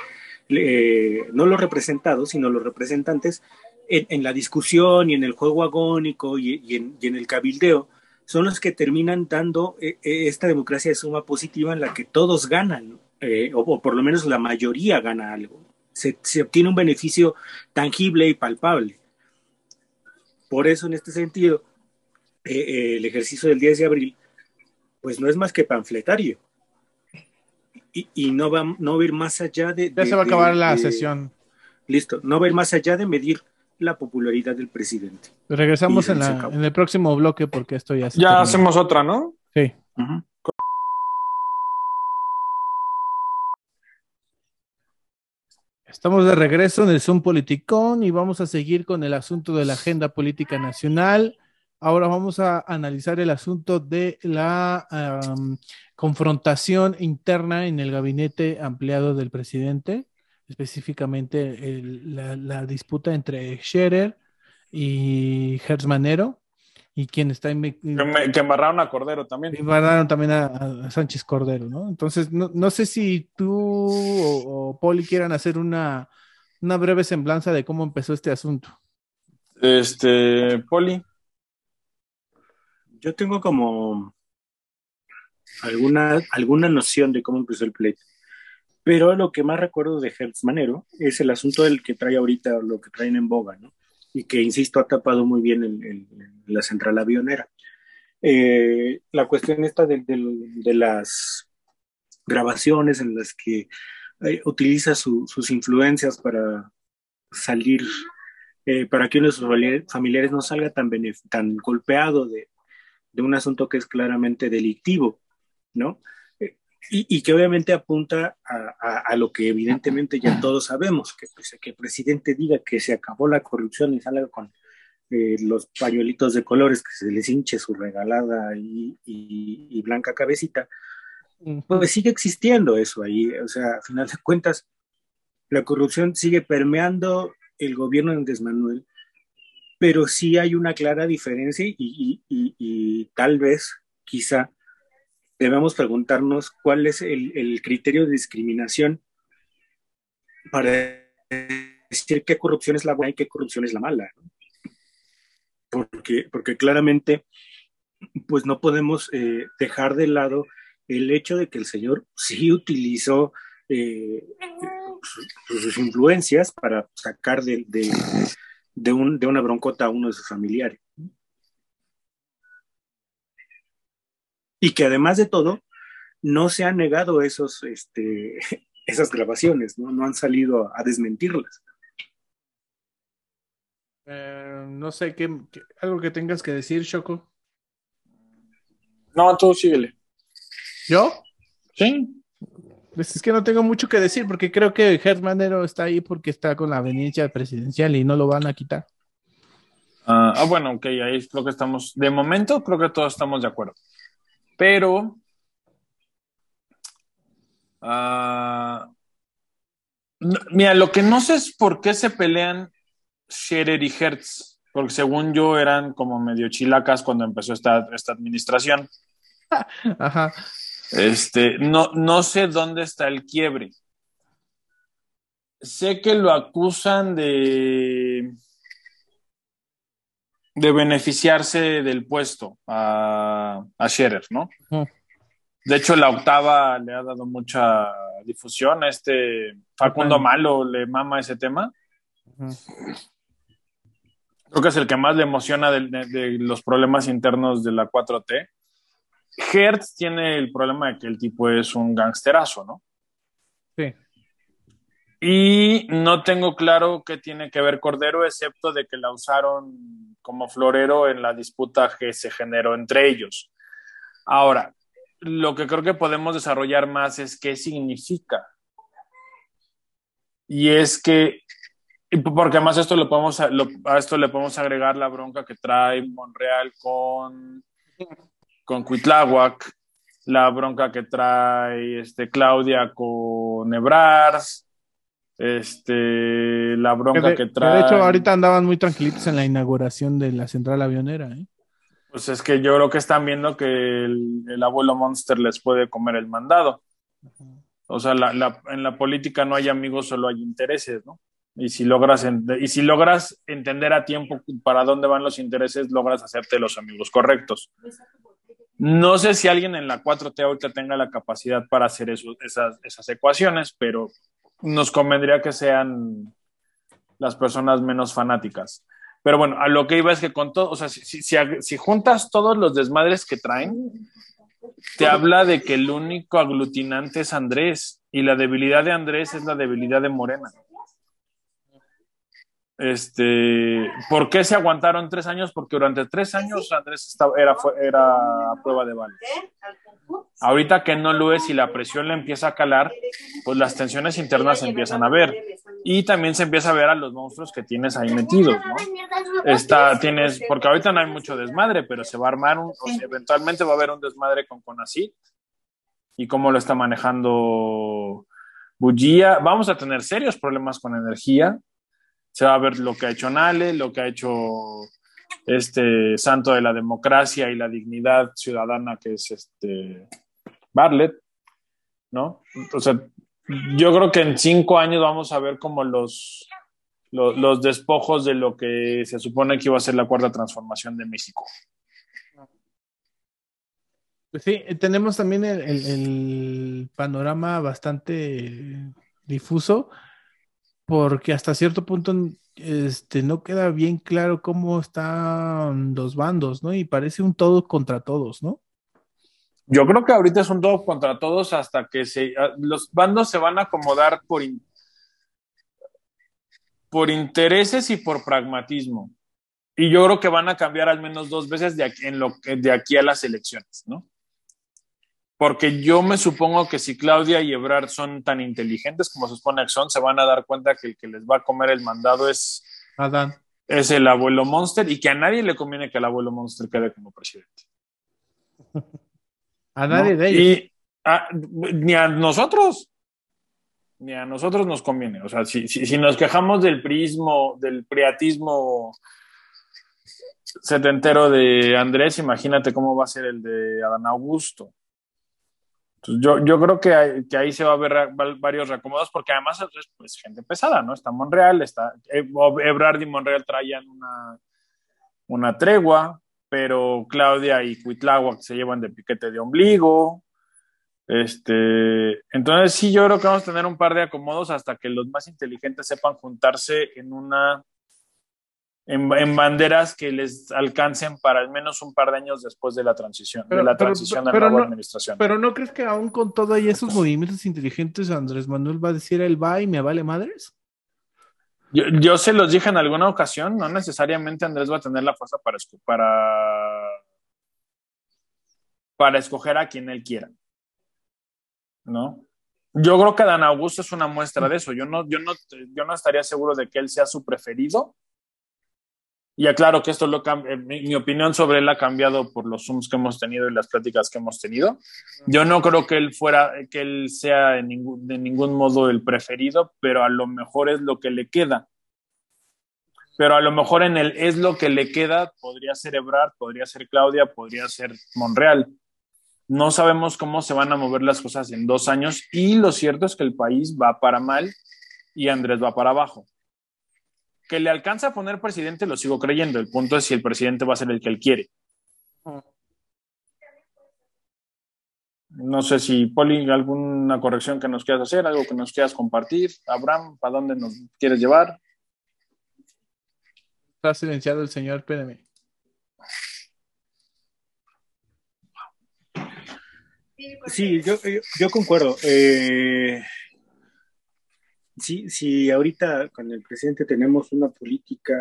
no los representados, sino los representantes, en, la discusión y en el juego agónico y, en, el cabildeo, son los que terminan dando eh, eh, esta democracia de suma positiva en la que todos ganan, eh, o, por lo menos la mayoría gana algo. Se, se obtiene un beneficio tangible y palpable. Por eso, en este sentido, eh, el ejercicio del 10 de abril, pues no es más que panfletario. Y, no, va, no a ir más allá de... Ya se va a acabar la sesión. Listo, no va a ir más allá de medir la popularidad del presidente. Regresamos en, el próximo bloque porque esto ya se Ya hacemos otra, ¿no? Sí. Estamos de regreso en el Zoom Politicón y vamos a seguir con el asunto de la agenda política nacional. Ahora vamos a analizar el asunto de la confrontación interna en el gabinete ampliado del presidente, específicamente la, disputa entre Scherer y Manero, y quien está en... Que, embarraron a Cordero también. Embarraron también a, Sánchez Cordero, ¿no? Entonces, no, sé si tú o, o Poli quieran hacer una, una breve semblanza de cómo empezó este asunto. Este, Poli yo tengo como alguna, alguna noción de cómo empezó el pleito. Pero lo que más recuerdo de Hertz Manero es el asunto del que trae ahorita, lo que traen en boga, ¿no? Y que, insisto, ha tapado muy bien el, la central avionera. Eh, la cuestión esta de, de, las grabaciones en las que eh, utiliza sus influencias para salir, eh, para que uno de sus familiares no salga tan, tan golpeado de, de un asunto que es claramente delictivo, ¿no? Eh, y, que obviamente apunta a, lo que evidentemente ya todos sabemos, que, pues, que el presidente diga que se acabó la corrupción y salga con eh, los pañuelitos de colores, que se les hinche su regalada y, blanca cabecita, pues sigue existiendo eso ahí. O sea, a final de cuentas, la corrupción sigue permeando el gobierno de Andrés Manuel pero sí hay una clara diferencia y, tal vez, quizá, debemos preguntarnos cuál es el, criterio de discriminación para decir qué corrupción es la buena y qué corrupción es la mala. Porque, porque claramente pues no podemos eh, dejar de lado el hecho de que el señor sí utilizó eh, sus, influencias para sacar de, de, un, de una broncota a uno de sus familiares. Y que además de todo, no se han negado esos, este, esas grabaciones, ¿no? no han salido a desmentirlas. Eh, no sé, ¿qué, algo que tengas que decir, Choco. No, tú síguele. ¿Yo? Sí. Pues es que no tengo mucho que decir porque creo que Manero está ahí porque está con la veniencia presidencial y no lo van a quitar. Ah, ah, bueno, ok, ahí creo que estamos, de momento creo que todos estamos de acuerdo. Pero, uh, mira, lo que no sé es por qué se pelean Scherer y Hertz, porque según yo eran como medio chilacas cuando empezó esta, esta administración. Ajá. Este, no, no sé dónde está el quiebre. Sé que lo acusan de, de beneficiarse del puesto a, a Scherer, ¿no? De hecho, la octava le ha dado mucha difusión. Este Facundo Malo le mama ese tema. Creo que es el que más le emociona de, los problemas internos de la 4T. Hertz tiene el problema de que el tipo es un gangsterazo, ¿no? Sí. Y no tengo claro qué tiene que ver Cordero, excepto de que la usaron como florero en la disputa que se generó entre ellos. Ahora, lo que creo que podemos desarrollar más es qué significa. Y es que porque además esto lo podemos, a esto le podemos agregar la bronca que trae Monreal con, con Cuitláhuac, la bronca que trae este, Claudia con Ebrars, este, la bronca que, trae... De hecho, ahorita andaban muy tranquilitos en la inauguración de la central avionera. ¿eh? Pues es que yo creo que están viendo que el, abuelo Monster les puede comer el mandado. O sea, en la política no hay amigos, solo hay intereses, ¿no? Y si logras, y si logras entender a tiempo para dónde van los intereses, logras hacerte los amigos correctos. No sé si alguien en la 4T ahorita tenga la capacidad para hacer esas, esas ecuaciones, pero nos convendría que sean las personas menos fanáticas. Pero bueno, a lo que iba es que con todo, o sea, si, juntas todos los desmadres que traen, te habla de que el único aglutinante es Andrés y la debilidad de Andrés es la debilidad de Morena. Este, ¿Por qué se aguantaron tres años? Porque durante tres años Andrés estaba, era, era a prueba de balas. Ahorita que no lo es y la presión le empieza a calar, pues las tensiones internas se empiezan a ver. Y también se empieza a ver a los monstruos que tienes ahí metidos, ¿no? Está, tienes, porque ahorita no hay mucho desmadre, pero se va a armar un, eventualmente va a haber un desmadre con Conacit y cómo lo está manejando Bullía. Vamos a tener serios problemas con energía se va a ver lo que ha hecho Nale, lo que ha hecho este santo de la democracia y la dignidad ciudadana que es este Bartlett, ¿no? O sea, yo creo que en cinco años vamos a ver como los, los, despojos de lo que se supone que iba a ser la cuarta transformación de México. Pues sí, tenemos también el panorama bastante difuso porque hasta cierto punto este, no queda bien claro cómo están los bandos, ¿no? Y parece un todo contra todos, ¿no? Yo creo que ahorita es un todo contra todos hasta que se, ah, los bandos se van a acomodar por, por intereses y por pragmatismo. Y yo creo que van a cambiar al menos dos veces de aquí, en lo, de aquí a las elecciones, ¿no? Porque yo me supongo que si Claudia y Ebrard son tan inteligentes como se supone que son, se van a dar cuenta que el que les va a comer el mandado es Adán. Es el abuelo Monster y que a nadie le conviene que el abuelo Monster quede como presidente. a nadie de ellos. ni a nosotros. Ni a nosotros nos conviene. O sea, si, si, si nos quejamos del prismo, del priatismo setentero de Andrés, imagínate cómo va a ser el de Adán Augusto yo, yo creo que, ahí se va a ver varios reacomodos, porque además es pues, gente pesada, ¿no? Está Monreal, está Ebrard y Monreal traían una, una tregua, pero Claudia y Cuitláhuac se llevan de piquete de ombligo. Este, entonces sí, yo creo que vamos a tener un par de acomodos hasta que los más inteligentes sepan juntarse en una en, banderas que les alcancen para al menos un par de años después de la transición, de la transición a la nueva administración. Pero no crees que aún con todo y esos movimientos inteligentes Andrés Manuel va a decir el va y me vale madres? Yo, se los dije en alguna ocasión, no necesariamente Andrés va a tener la fuerza para, para, para escoger a quien él quiera. ¿No? Yo creo que Dan Augusto es una muestra de eso. Yo no, yo no, yo no estaría seguro de que él sea su preferido. Y aclaro que esto lo eh, mi, mi, opinión sobre él ha cambiado por los Zooms que hemos tenido y las pláticas que hemos tenido. Yo no creo que él fuera, que él sea de ningún, de ningún modo el preferido, pero a lo mejor es lo que le queda pero a lo mejor en el es lo que le queda, podría ser Ebrard, podría ser Claudia, podría ser Monreal. No sabemos cómo se van a mover las cosas en dos años y lo cierto es que el país va para mal y Andrés va para abajo. Que le alcanza a poner presidente, lo sigo creyendo. El punto es si el presidente va a ser el que él quiere. No sé si, Poli, alguna corrección que nos quieras hacer, algo que nos quieras compartir. Abraham, ¿para dónde nos quieres llevar? Está silenciado el señor, espérame. Sí, yo, yo, concuerdo. Eh, sí, sí, ahorita con el presidente tenemos una política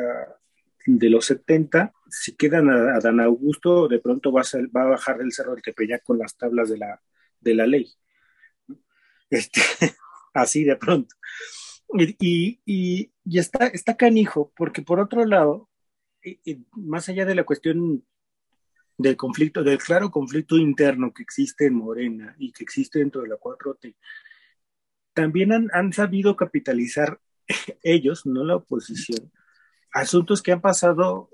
de los 70, si quedan a, Dan Augusto, de pronto va a bajar del cerro del Tepeyac con las tablas de la, de la ley. Este, así de pronto. Y, y, y, está, está canijo, porque por otro lado, más allá de la cuestión del conflicto, del claro conflicto interno que existe en Morena y que existe dentro de la 4T, también han, han sabido capitalizar ellos, no la oposición, asuntos que han pasado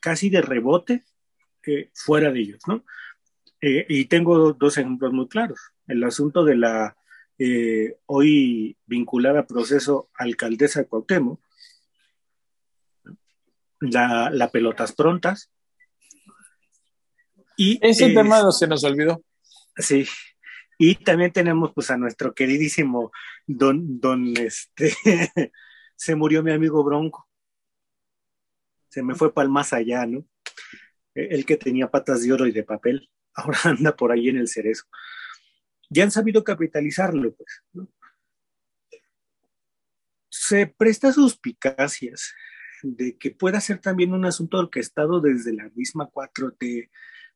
casi de rebote eh, fuera de ellos, ¿no? Eh, y tengo dos ejemplos muy claros. El asunto de la eh, hoy vinculada a proceso alcaldesa de Cuauhtémoc, la, la pelotas prontas. Y, Ese tema no se nos olvidó. Sí. Y también tenemos pues a nuestro queridísimo don, este, se murió mi amigo Bronco. Se me fue para más allá, ¿no? El que tenía patas de oro y de papel, ahora anda por ahí en el cerezo ya han sabido capitalizarlo, pues. Se presta suspicacias de que pueda ser también un asunto orquestado desde la misma 4T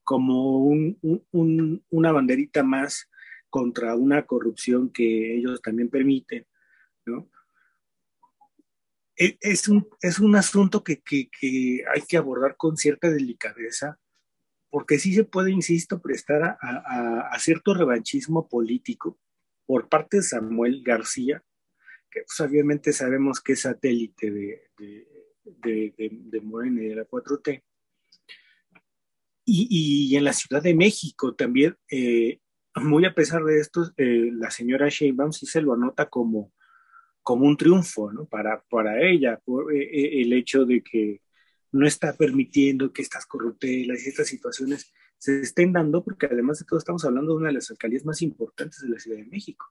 como un, un, una banderita más contra una corrupción que ellos también permiten, ¿no? E, es un, es un asunto que, que, hay que abordar con cierta delicadeza porque sí se puede, insisto, prestar a, cierto revanchismo político por parte de Samuel García, que pues, obviamente sabemos que es satélite de, de, Morena y de la 4T. Y, en la Ciudad de México también, eh, muy a pesar de esto, eh, la señora Sheinbaum sí se lo anota como, como un triunfo ¿no? para, para ella, por eh, el hecho de que no está permitiendo que estas corruptelas y estas situaciones se estén dando, porque además de todo estamos hablando de una de las alcaldías más importantes de la Ciudad de México.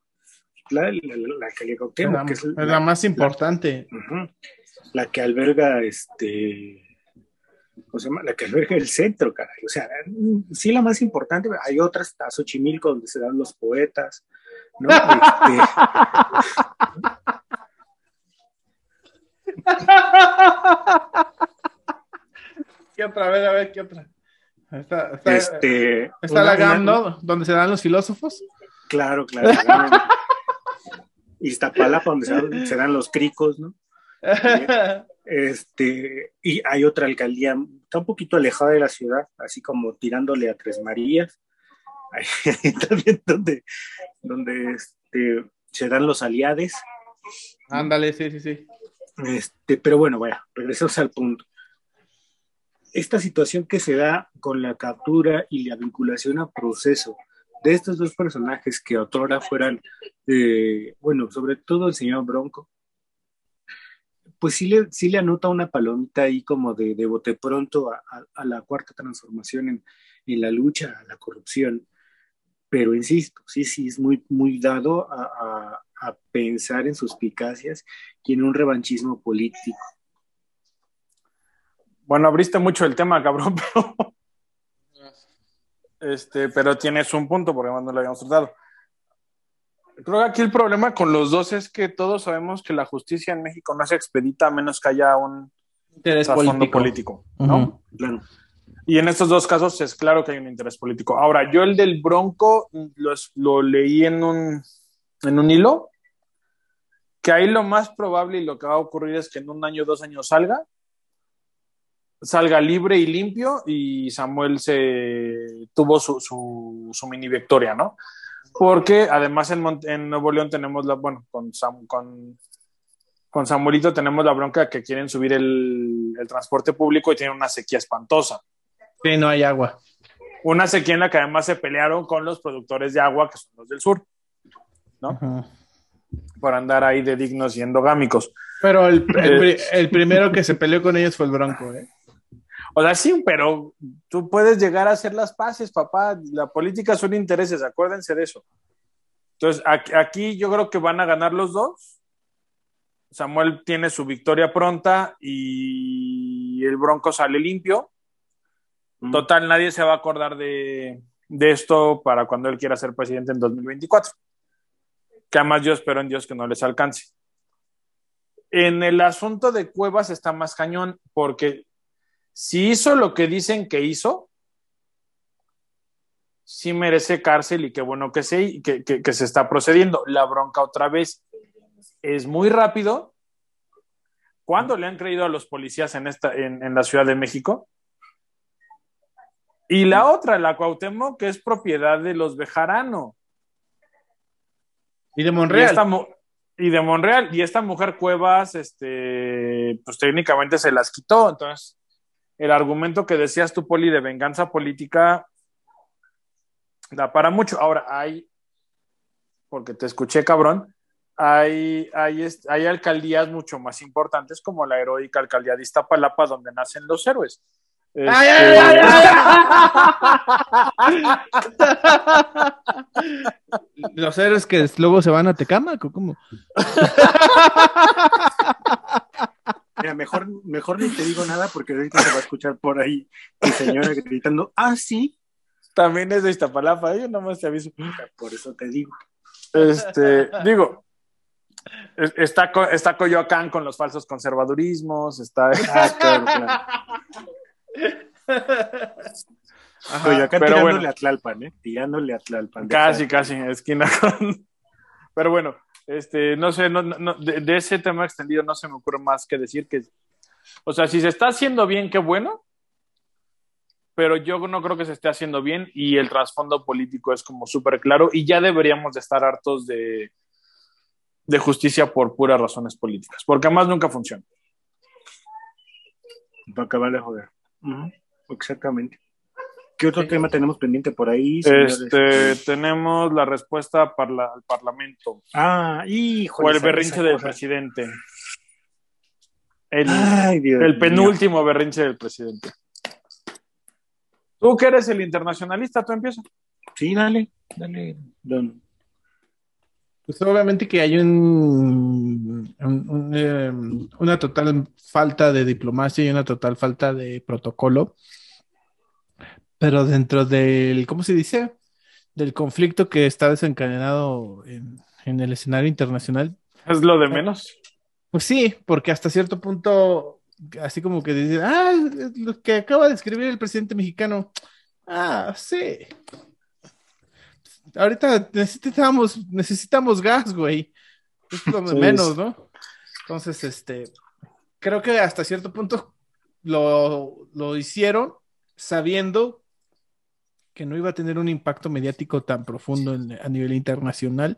La, la, alcaldía Cuauhtémoc, que es la, más importante. La, que alberga este ¿cómo se llama? La que alberga el centro, caray. O sea, sí la más importante, hay otras, está Xochimilco, donde se dan los poetas, ¿no? Este... ¿Qué otra? A ver, a ver, ¿qué otra? Está, está, este, está la GAM, ¿no? Donde se dan los filósofos. Claro, claro. Iztapalapa, donde se dan, los cricos, ¿no? Este, y hay otra alcaldía, está un poquito alejada de la ciudad, así como tirándole a Tres Marías. Ahí también donde, donde este, se dan los aliades. Ándale, sí, sí, sí. Este, pero bueno, bueno, regresamos al punto esta situación que se da con la captura y la vinculación a proceso de estos dos personajes que otrora fueran, eh, bueno, sobre todo el señor Bronco, pues sí le, sí le anota una palomita ahí como de, de bote pronto a, la cuarta transformación en, en, la lucha a la corrupción. Pero insisto, sí, sí, es muy, muy dado a, a pensar en suspicacias y en un revanchismo político. Bueno, abriste mucho el tema, cabrón, pero, este, pero tienes un punto porque no lo habíamos tratado. Creo que aquí el problema con los dos es que todos sabemos que la justicia en México no se expedita a menos que haya un interés político, político ¿no? Uh -huh. Claro. Y en estos dos casos es claro que hay un interés político. Ahora, yo el del Bronco lo, lo leí en un, en un hilo, que ahí lo más probable y lo que va a ocurrir es que en un año, dos años salga, salga libre y limpio y Samuel se tuvo su, su, su mini victoria, ¿no? Porque además en, en, Nuevo León tenemos la, bueno, con, Sam, con, con, Samuelito tenemos la bronca que quieren subir el, el, transporte público y tienen una sequía espantosa. Sí, no hay agua. Una sequía en la que además se pelearon con los productores de agua, que son los del sur, ¿no? Por andar ahí de dignos y endogámicos. Pero el, el, el primero que se peleó con ellos fue el Bronco, ¿eh? O sea, sí, pero tú puedes llegar a hacer las paces, papá. La política son intereses, acuérdense de eso. Entonces, aquí yo creo que van a ganar los dos. Samuel tiene su victoria pronta y el Bronco sale limpio. Total, nadie se va a acordar de, de esto para cuando él quiera ser presidente en 2024. Que además yo espero en Dios que no les alcance. En el asunto de Cuevas está más cañón porque si hizo lo que dicen que hizo, sí merece cárcel y qué bueno que, se, que, que, que se está procediendo. La bronca otra vez es muy rápido. ¿Cuándo le han creído a los policías en, esta, en, en la Ciudad de México? Y la otra, la Cuauhtémoc, que es propiedad de los Bejarano. Y de Monreal. Y, esta, y, de Monreal. Y esta mujer Cuevas, este, pues técnicamente se las quitó. Entonces, el argumento que decías tú, Poli, de venganza política, da para mucho. Ahora, hay, porque te escuché, cabrón, hay, hay, hay alcaldías mucho más importantes como la heroica alcaldía de Iztapalapa, donde nacen los héroes. Este... Ay, ay, ay, los héroes que luego se van a Tecámac, ¿cómo? Mira, mejor, mejor ni te digo nada porque ahorita se va a escuchar por ahí mi señora gritando, ah, sí. También es de Iztapalapa, yo nomás te aviso. Por eso te digo. Este, digo, está, está Coyoacán con los falsos conservadurismos, está... Ah, claro, claro. Ajá, Coyoacán pero tirándole bueno, a Tlalpan, ¿eh? Tirándole a Tlalpan. Casi, casi, esquina con... Pero bueno, este, no sé, no, de, ese tema extendido no se me ocurre más que decir que, o sea, si se está haciendo bien, qué bueno, pero yo no creo que se esté haciendo bien y el trasfondo político es como súper claro y ya deberíamos de estar hartos de, de justicia por puras razones políticas, porque además nunca funciona. Para acabar de joder. Exactamente. ¿Qué otro tema tenemos pendiente por ahí? Este, tenemos la respuesta para al Parlamento. Ah, hijo. O el berrinche del cosa. presidente. El, Ay, Dios el penúltimo Dios. berrinche del presidente. Tú que eres el internacionalista, tú empiezas. Sí, dale, dale, don. Pues obviamente que hay un, un, un eh, una total falta de diplomacia y una total falta de protocolo pero dentro del, ¿cómo se dice? Del conflicto que está desencadenado en, en, el escenario internacional. Es lo de menos. Pues sí, porque hasta cierto punto, así como que dice, ah, lo que acaba de escribir el presidente mexicano, ah, sí. Ahorita necesitamos, necesitamos gas, güey. Es lo de sí, menos, ¿no? Entonces, este, creo que hasta cierto punto lo, lo hicieron sabiendo que no iba a tener un impacto mediático tan profundo en, a nivel internacional.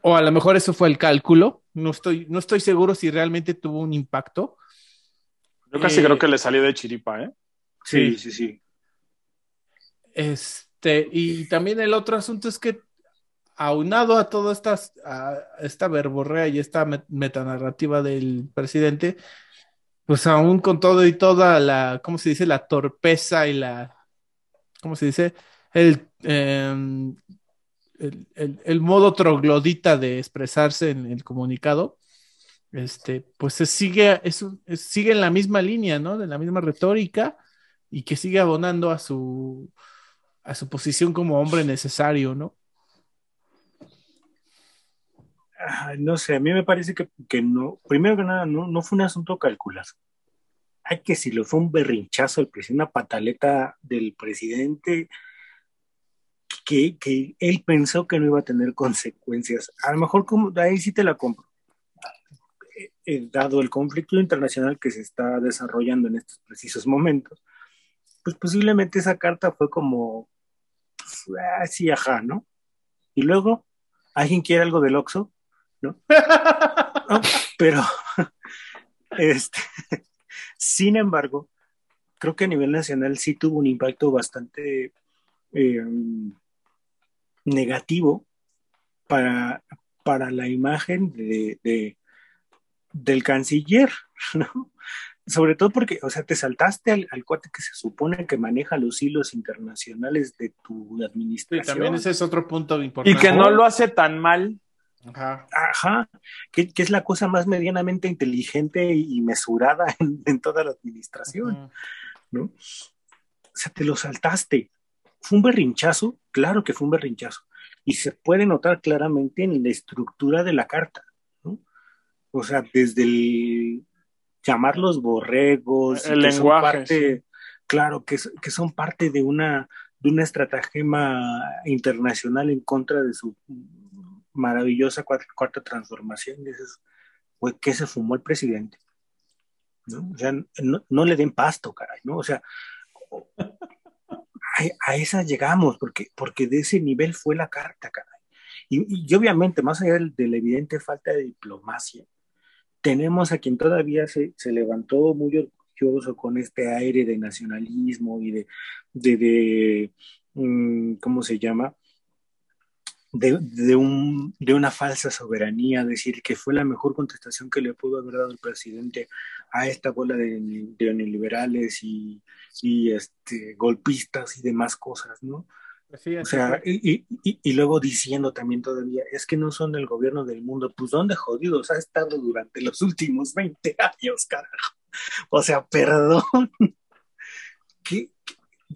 O a lo mejor eso fue el cálculo. No estoy, no estoy seguro si realmente tuvo un impacto. Yo casi eh, creo que le salió de chiripa, ¿eh? Sí, sí, sí. Este, y también el otro asunto es que aunado a toda esta, a esta verborrea y esta metanarrativa del presidente, pues aún con todo y toda la, ¿cómo se dice? La torpeza y la, ¿cómo se dice? El, em, el, modo troglodita de expresarse en el comunicado, este, pues sigue, es, sigue en la misma línea, ¿no? De la misma retórica y que sigue abonando a su, a su posición como hombre necesario, ¿no? no sé, a mí me parece que, no, primero que nada, no, no fue un asunto calculado. Hay que si lo fue un berrinchazo el presidente, una pataleta del presidente que, que, él pensó que no iba a tener consecuencias. A lo mejor como, ahí sí te la compro. Eh, eh, dado el conflicto internacional que se está desarrollando en estos precisos momentos, pues posiblemente esa carta fue como así, ajá, ¿no? Y luego, ¿alguien quiere algo del Oxxo? ¿No? pero, este, sin embargo, creo que a nivel nacional sí tuvo un impacto bastante eh, negativo para, para la imagen de, del canciller, ¿no? Sobre todo porque, o sea, te saltaste al, cuate que se supone que maneja los hilos internacionales de tu administración. también ese es otro punto importante. Y que no lo hace tan mal. Ajá. Ajá. Que, es la cosa más medianamente inteligente y mesurada en, toda la administración, ¿no? O sea, te lo saltaste. ¿Fue un berrinchazo? Claro que fue un berrinchazo. Y se puede notar claramente en la estructura de la carta, ¿no? O sea, desde el llamarlos borregos, el lenguaje, claro, que, que, son parte de una, de una estratagema internacional en contra de su maravillosa cuarta, transformación. dices, güey, ¿qué se fumó el presidente? ¿No? O sea, no, le den pasto, caray, ¿no? O sea, a, esa llegamos, porque, porque de ese nivel fue la carta, caray. Y, y obviamente, más allá de, la evidente falta de diplomacia, tenemos a quien todavía se, se levantó muy orgulloso con este aire de nacionalismo y de, de, de mm, ¿cómo se llama? De, de, un, de, una falsa soberanía, decir que fue la mejor contestación que le pudo haber dado el presidente a esta bola de, de neoliberales y, y este, golpistas y demás cosas, ¿no? O sea, y, y, y, luego diciendo también todavía, es que no son el gobierno del mundo, pues ¿dónde jodidos ha estado durante los últimos 20 años, carajo? O sea, perdón.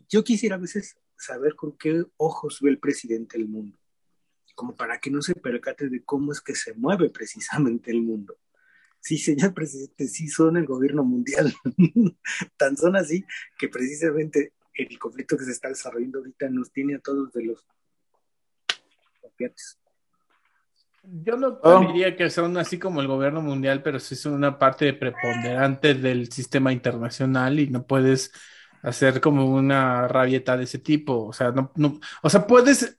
yo quisiera a veces saber con qué ojos ve el presidente el mundo, como para que no se percate de cómo es que se mueve precisamente el mundo. Sí, señor presidente, sí son el gobierno mundial. Tan son así que precisamente el conflicto que se está desarrollando ahorita nos tiene a todos de los Yo no oh. diría que son así como el gobierno mundial, pero sí son una parte preponderante del sistema internacional y no puedes hacer como una rabieta de ese tipo. O sea, no, no o sea, puedes,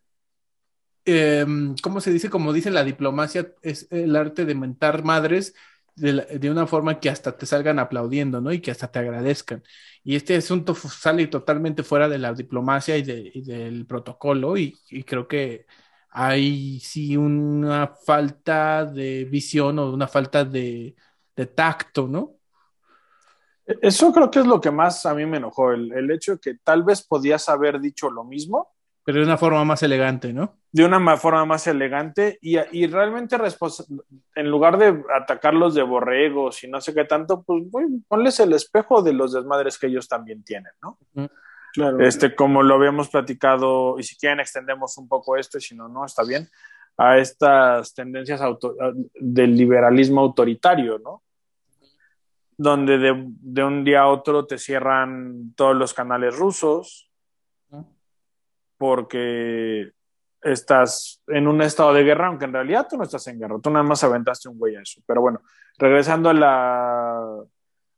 em, ¿cómo se dice? Como dice la diplomacia, es el arte de mentar madres de, una forma que hasta te salgan aplaudiendo, ¿no? Y que hasta te agradezcan. Y este asunto sale totalmente fuera de la diplomacia y, del protocolo y, creo que hay sí una falta de visión o una falta de, tacto, ¿no? Eso creo que es lo que más a mí me enojó, el, el hecho de que tal vez podías haber dicho lo mismo, pero de una forma más elegante, ¿no? De una forma más elegante y, y realmente en lugar de atacarlos de borregos y no sé qué tanto, pues ponles el espejo de los desmadres que ellos también tienen, ¿no? Claro. Este, como lo habíamos platicado, y si quieren extendemos un poco esto, y si no, no, está bien, a estas tendencias del liberalismo autoritario, ¿no? Donde de, de un día a otro te cierran todos los canales rusos, porque estás en un estado de guerra, aunque en realidad tú no estás en guerra, tú nada más aventaste un güey a eso. Pero bueno, regresando a la,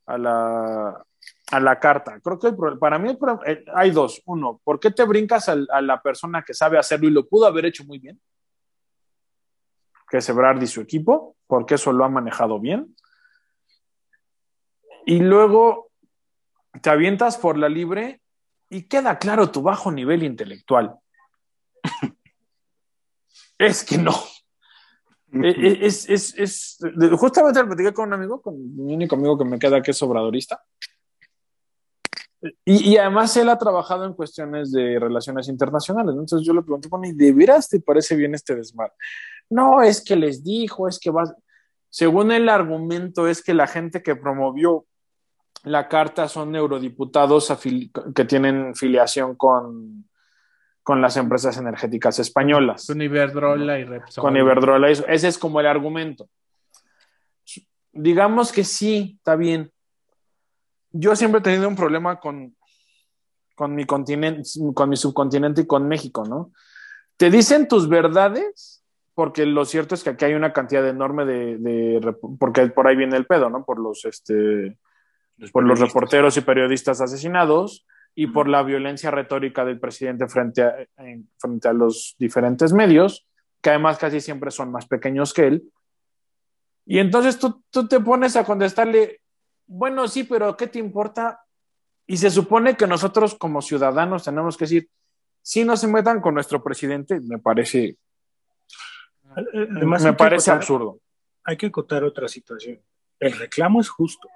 a la, a la carta, creo que para mí eh, hay dos. Uno, ¿por qué te brincas a, la persona que sabe hacerlo y lo pudo haber hecho muy bien? Que es Ebrard y su equipo, porque eso lo ha manejado bien. Y luego te avientas por la libre y queda claro tu bajo nivel intelectual. Es que no. Eh, eh, es, es, es, justamente lo platicé con un amigo, con mi único amigo que me queda que es obradorista. Y, y, además él ha trabajado en cuestiones de relaciones internacionales. Entonces yo le pregunté, bueno, ¿y de veras te parece bien este desmadre? No, es que les dijo, es que va. Según el argumento, es que la gente que promovió la carta son eurodiputados que tienen filiación con, con las empresas energéticas españolas. Con Iberdrola y Repsol. Con Iberdrola, ese es como el argumento. Digamos que sí, está bien. Yo siempre he tenido un problema con, con mi continente, con mi subcontinente y con México, ¿no? Te dicen tus verdades, porque lo cierto es que aquí hay una cantidad enorme de, de porque por ahí viene el pedo, ¿no? Por los, este, los por los reporteros y periodistas asesinados y por la violencia retórica del presidente frente a, frente a los diferentes medios, que además casi siempre son más pequeños que él. Y entonces tú, tú te pones a contestarle, bueno, sí, pero ¿qué te importa? Y se supone que nosotros como ciudadanos tenemos que decir, si no se metan con nuestro presidente, me parece, Además, me parece absurdo. Hay que acotar otra situación. El reclamo es justo.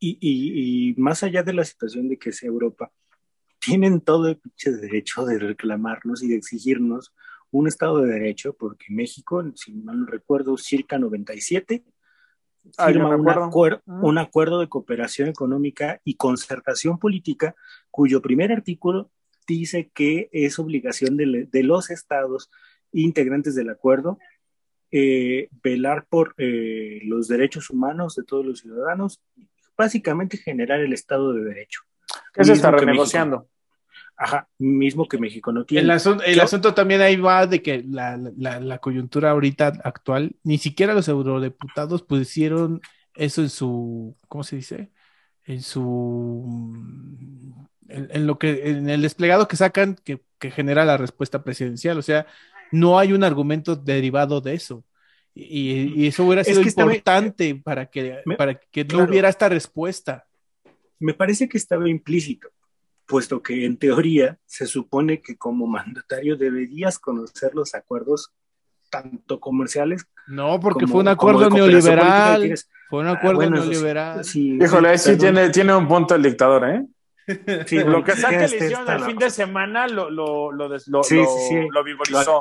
Y, más allá de la situación de que sea Europa, tienen todo el pinche derecho de reclamarnos y de exigirnos un Estado de Derecho, porque México, si mal no recuerdo, circa 97, ah, firma un, un, acuerdo de cooperación económica y concertación política, cuyo primer artículo dice que es obligación de, de los estados integrantes del acuerdo eh, velar por eh, los derechos humanos de todos los ciudadanos básicamente generar el Estado de Derecho. ¿Qué se está renegociando? ajá, mismo que México no tiene. El, asunto, el asunto también ahí va de que la, la, la, coyuntura ahorita actual, ni siquiera los eurodiputados pusieron eso en su, ¿cómo se dice? En su, en, en lo que, en el desplegado que sacan que, que genera la respuesta presidencial, o sea, no hay un argumento derivado de eso. Y, eso hubiera sido importante para que, para que no hubiera esta respuesta. Me parece que estaba implícito, puesto que en teoría se supone que como mandatario deberías conocer los acuerdos tanto comerciales. No, porque fue un acuerdo neoliberal. Fue un ah, acuerdo neoliberal. Sí, Híjole, sí tiene, tiene un punto el dictador, ¿eh? Sí, lo que sea que le hicieron el fin de semana lo, lo, lo, lo, sí, lo, vigorizó.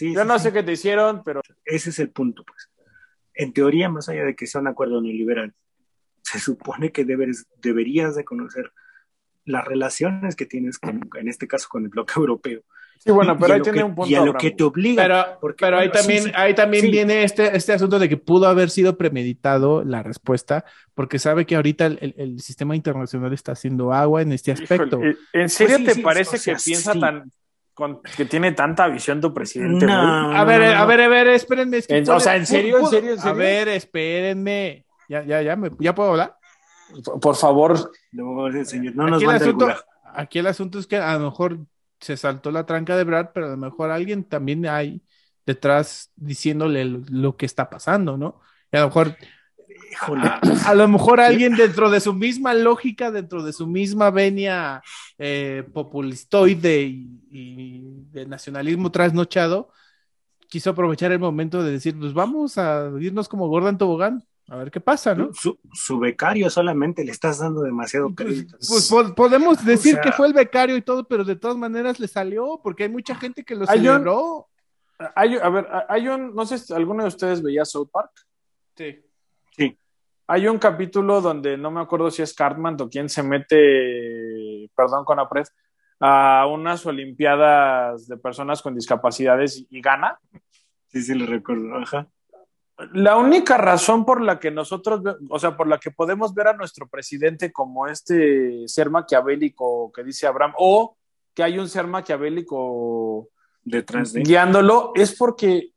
Yo no sé qué te hicieron, pero. Ese es el punto, pues. En teoría, más allá de que sea un acuerdo neoliberal, se supone que debes, deberías de conocer las relaciones que tienes con, en este caso con el bloque europeo. Sí, bueno, pero ahí tiene un punto. Y a lo que te obliga. Pero, pero ahí también, ahí también viene este, este asunto de que pudo haber sido premeditado la respuesta, porque sabe que ahorita el, el sistema internacional está haciendo agua en este aspecto. ¿En serio te parece que piensa tan, que tiene tanta visión tu presidente. a ver, a ver, a ver, espérenme. o sea, ¿en serio, en serio, A ver, espérenme. Ya, ya, ya, me, ¿ya puedo hablar? Por favor. No, señor, no nos aquí, el asunto, aquí el asunto es que a lo mejor se saltó la tranca de Brad, pero a lo mejor alguien también hay detrás diciéndole lo, que está pasando, ¿no? Y a lo mejor a, lo mejor alguien dentro de su misma lógica, dentro de su misma venia eh, populistoide y, de nacionalismo trasnochado, quiso aprovechar el momento de decir, pues vamos a irnos como Gordon Tobogán, a ver qué pasa, ¿no? Su, becario solamente le estás dando demasiado pues, crédito. Pues, podemos decir que fue el becario y todo, pero de todas maneras le salió, porque hay mucha gente que lo celebró. hay, a ver, hay un, no sé si alguno de ustedes veía South Park. Sí. Sí. Hay un capítulo donde no me acuerdo si es Cartman o quién se mete, perdón con Apred, a unas Olimpiadas de personas con discapacidades y gana. Sí, sí, lo recuerdo. Ajá. La única razón por la que nosotros, o sea, por la que podemos ver a nuestro presidente como este ser maquiavélico que dice Abraham, o que hay un ser maquiavélico detrás de guiándolo, es porque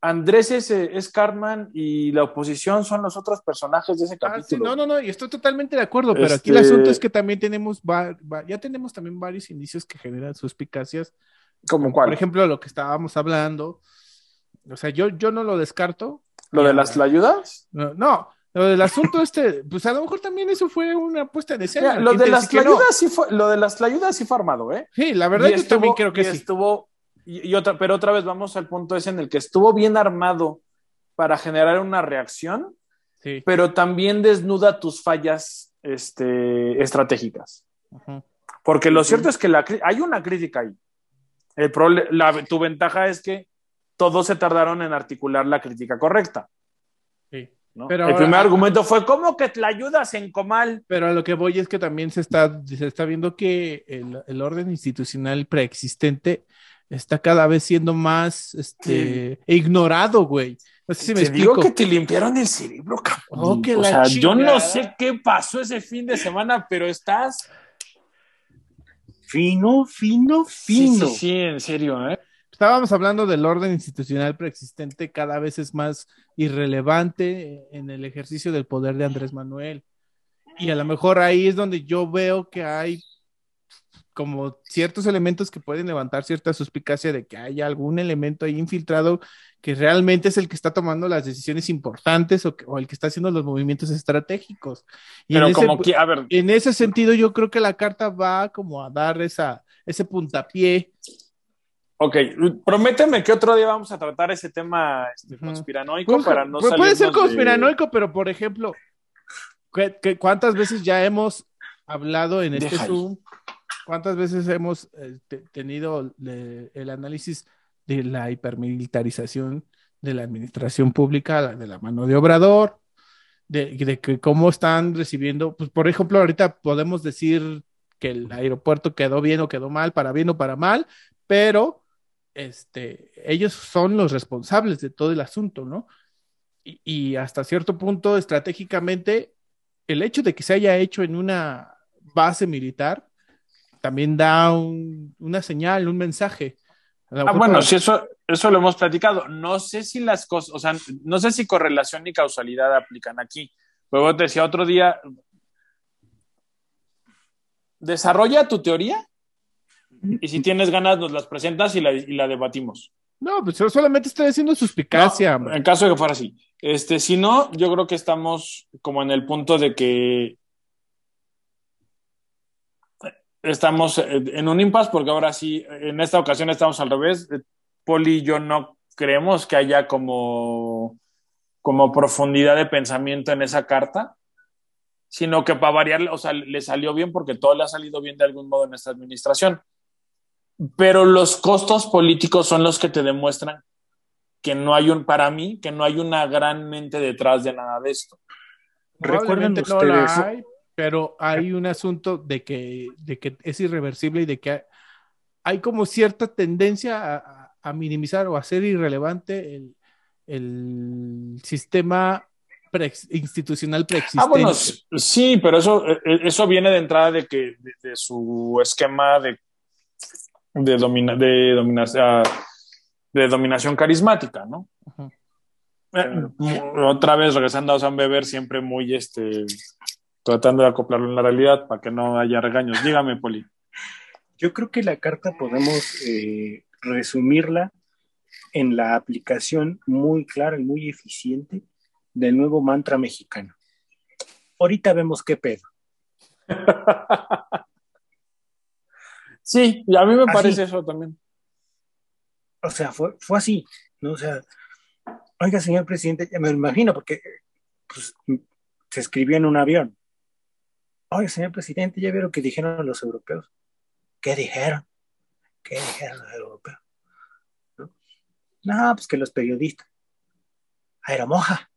Andrés es, es, Cartman y la oposición son los otros personajes de ese ah, capítulo. no, no, no, y estoy totalmente de acuerdo, pero aquí el este asunto es que también tenemos, ya tenemos también varios indicios que generan suspicacias. ¿Como cuál? Por ejemplo, lo que estábamos hablando. O sea, yo, yo no lo descarto. ¿Lo de las ayudas? No, no, lo del asunto este, pues a lo mejor también eso fue una puesta de escena. lo, de las sí fue, lo de las ayudas sí fue armado, ¿eh? Sí, la verdad yo también creo que sí. Estuvo y, otra, pero otra vez vamos al punto ese en el que estuvo bien armado para generar una reacción, pero también desnuda tus fallas este, estratégicas. Porque lo cierto es que la, hay una crítica ahí. El tu ventaja es que todos se tardaron en articular la crítica correcta. Pero el primer argumento fue, ¿cómo que la ayudas en Comal? Pero a lo que voy es que también se está, se está viendo que el, orden institucional preexistente está cada vez siendo más este, ignorado, güey. No sé si me te digo que te limpiaron el cerebro, cabrón. Oh, o sea, yo no sé qué pasó ese fin de semana, pero estás fino, fino, fino. Sí, sí, en serio, ¿eh? Estábamos hablando del orden institucional preexistente, cada vez es más irrelevante en el ejercicio del poder de Andrés Manuel. Y a lo mejor ahí es donde yo veo que hay como ciertos elementos que pueden levantar cierta suspicacia de que haya algún elemento ahí infiltrado que realmente es el que está tomando las decisiones importantes o, el que está haciendo los movimientos estratégicos. Y Pero en como ese, que, a ver. En ese sentido, yo creo que la carta va como a dar esa, ese puntapié Ok, prométeme que otro día vamos a tratar ese tema este, conspiranoico para no pues Puede ser conspiranoico, pero por ejemplo, cuántas veces ya hemos hablado en este Zoom? ¿Cuántas veces hemos eh, tenido el análisis de la hipermilitarización de la administración pública, de la mano de obrador, de, de que cómo están recibiendo, pues por ejemplo, ahorita podemos decir que el aeropuerto quedó bien o quedó mal, para bien o para mal, pero este, ellos son los responsables de todo el asunto, ¿no? Y, hasta cierto punto, estratégicamente, el hecho de que se haya hecho en una base militar también da una señal, un mensaje. Ah, bueno, sí, eso, eso lo hemos platicado. No sé si las cosas, o sea, no sé si correlación y causalidad aplican aquí. Luego te decía otro día, desarrolla tu teoría y si tienes ganas, nos las presentas y la, debatimos. No, pues yo solamente estoy haciendo suspicacia. en caso de que fuera así. Este, si no, yo creo que estamos como en el punto de que estamos en un impasse, porque ahora sí, en esta ocasión estamos al revés. Poli y yo no creemos que haya como, como profundidad de pensamiento en esa carta, sino que para variar, o sea, le salió bien porque todo le ha salido bien de algún modo en esta administración pero los costos políticos son los que te demuestran que no hay un, para mí, que no hay una gran mente detrás de nada de esto. Recuerden ustedes. hay, pero hay un asunto de que, de que es irreversible y de que hay, como cierta tendencia a, minimizar o a hacer irrelevante el, el sistema institucional preexistente. Ah, bueno, sí, pero eso, e, e, eso viene de entrada de que de su esquema de de, domina, de, dominación, de dominación carismática, ¿no? Eh, otra vez regresando a San Beber, siempre muy este, tratando de acoplarlo en la realidad para que no haya regaños. Dígame, Poli. Yo creo que la carta podemos eh, resumirla en la aplicación muy clara y muy eficiente del nuevo mantra mexicano. Ahorita vemos qué pedo. Sí, y a mí me parece eso también. O sea, fue, fue así, ¿no? O sea, oiga, señor presidente, ya me imagino, porque pues, se escribió en un avión. Oiga, señor presidente, ya vieron que dijeron los europeos. ¿Qué dijeron? ¿Qué dijeron los europeos? No, pues que los periodistas. Aeromoja,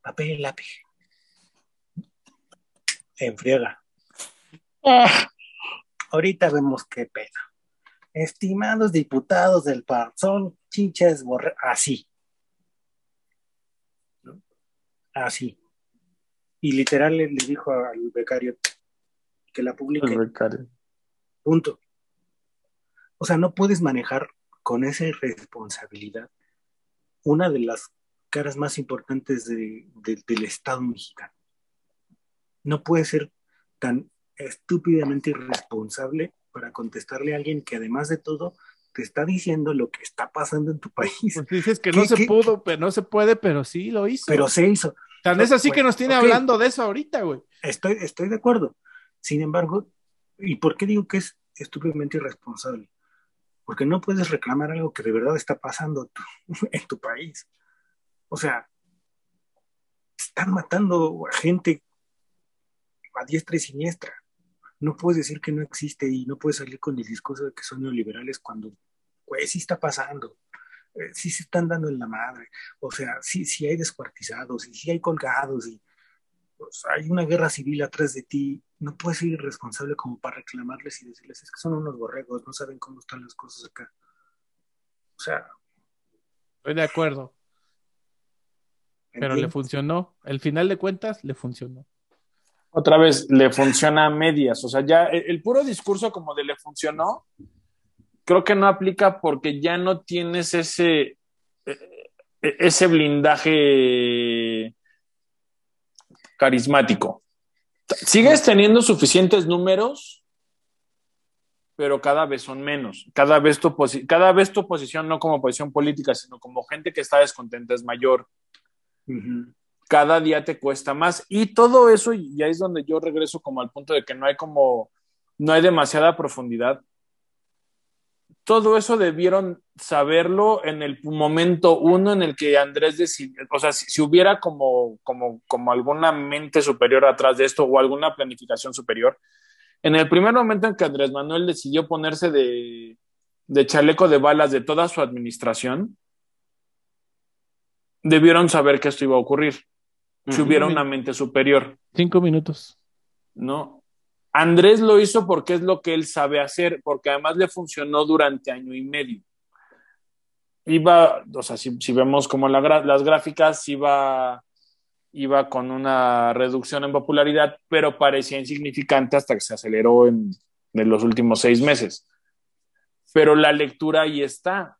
papel y lápiz. Enfriega. Ah. Ahorita vemos qué pedo. Estimados diputados del PAR, son chiches borre... Así. Así. Y literal le, dijo al becario que la publique. Punto. O sea, no puedes manejar con esa irresponsabilidad una de las caras más importantes del Estado mexicano. No puede ser tan estúpidamente irresponsable para contestarle a alguien que además de todo te está diciendo lo que está pasando en tu país. Pues dices que no se pudo, pero no se puede, pero sí lo hizo. Pero se hizo. Tan es así que nos tiene hablando de eso ahorita, güey. Estoy, estoy de acuerdo. Sin embargo, ¿y por qué digo que es estúpidamente irresponsable? porque no puedes reclamar algo que de verdad está pasando en tu país. O sea, están matando a gente a diestra y siniestra. No puedes decir que no existe y no puedes salir con el discurso de que son neoliberales cuando, pues, sí está pasando. Eh, sí se están dando en la madre. O sea, sí, sí hay descuartizados y sí hay colgados y pues, hay una guerra civil atrás de ti. No puedes ser irresponsable como para reclamarles y decirles, es que son unos borregos, no saben cómo están las cosas acá. O sea. Estoy de acuerdo. Pero le funcionó. El final de cuentas, le funcionó. Otra vez, le funciona a medias. O sea, ya el, puro discurso como de le funcionó, creo que no aplica porque ya no tienes ese, e, e, ese blindaje carismático. Sigues teniendo suficientes números, pero cada vez son menos. Cada vez, tu cada vez tu posición, no como posición política, sino como gente que está descontenta, es mayor cada día te cuesta más. Y todo eso, y ahí es donde yo regreso como al punto de que no hay como, no hay demasiada profundidad. Todo eso debieron saberlo en el momento uno en el que Andrés decidió, o sea, si, hubiera como, como, como alguna mente superior atrás de esto o alguna planificación superior, en el primer momento en que Andrés Manuel decidió ponerse de, de chaleco de balas de toda su administración, debieron saber que esto iba a ocurrir. Si hubiera una mente superior. Cinco minutos. No. Andrés lo hizo porque es lo que él sabe hacer, porque además le funcionó durante año y medio. Iba, o sea, si, vemos como las gráficas, iba, iba con una reducción en popularidad, pero parecía insignificante hasta que se aceleró en, en los últimos seis meses. Pero la lectura ahí está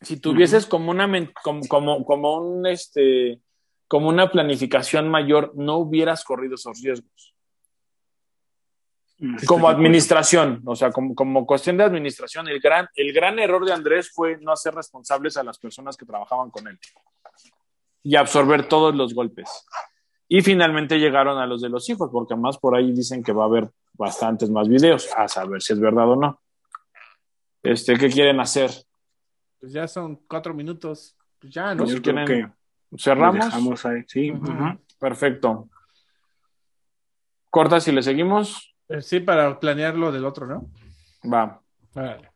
si tuvieses como una como, como, un este como una planificación mayor, no hubieras corrido esos riesgos. Mm, como administración, o sea, como, como cuestión de administración, el gran, el gran error de Andrés fue no hacer responsables a las personas que trabajaban con él y absorber todos los golpes. Y finalmente llegaron a los de los hijos, porque más por ahí dicen que va a haber bastantes más videos, a saber si es verdad o no. Este, ¿qué quieren hacer? Pues ya son cuatro minutos. Pues ya, ¿no? Pues que cerramos. ahí, sí. Perfecto. Corta si le seguimos. Eh, sí, para planear lo del otro, ¿no? Va. Vale.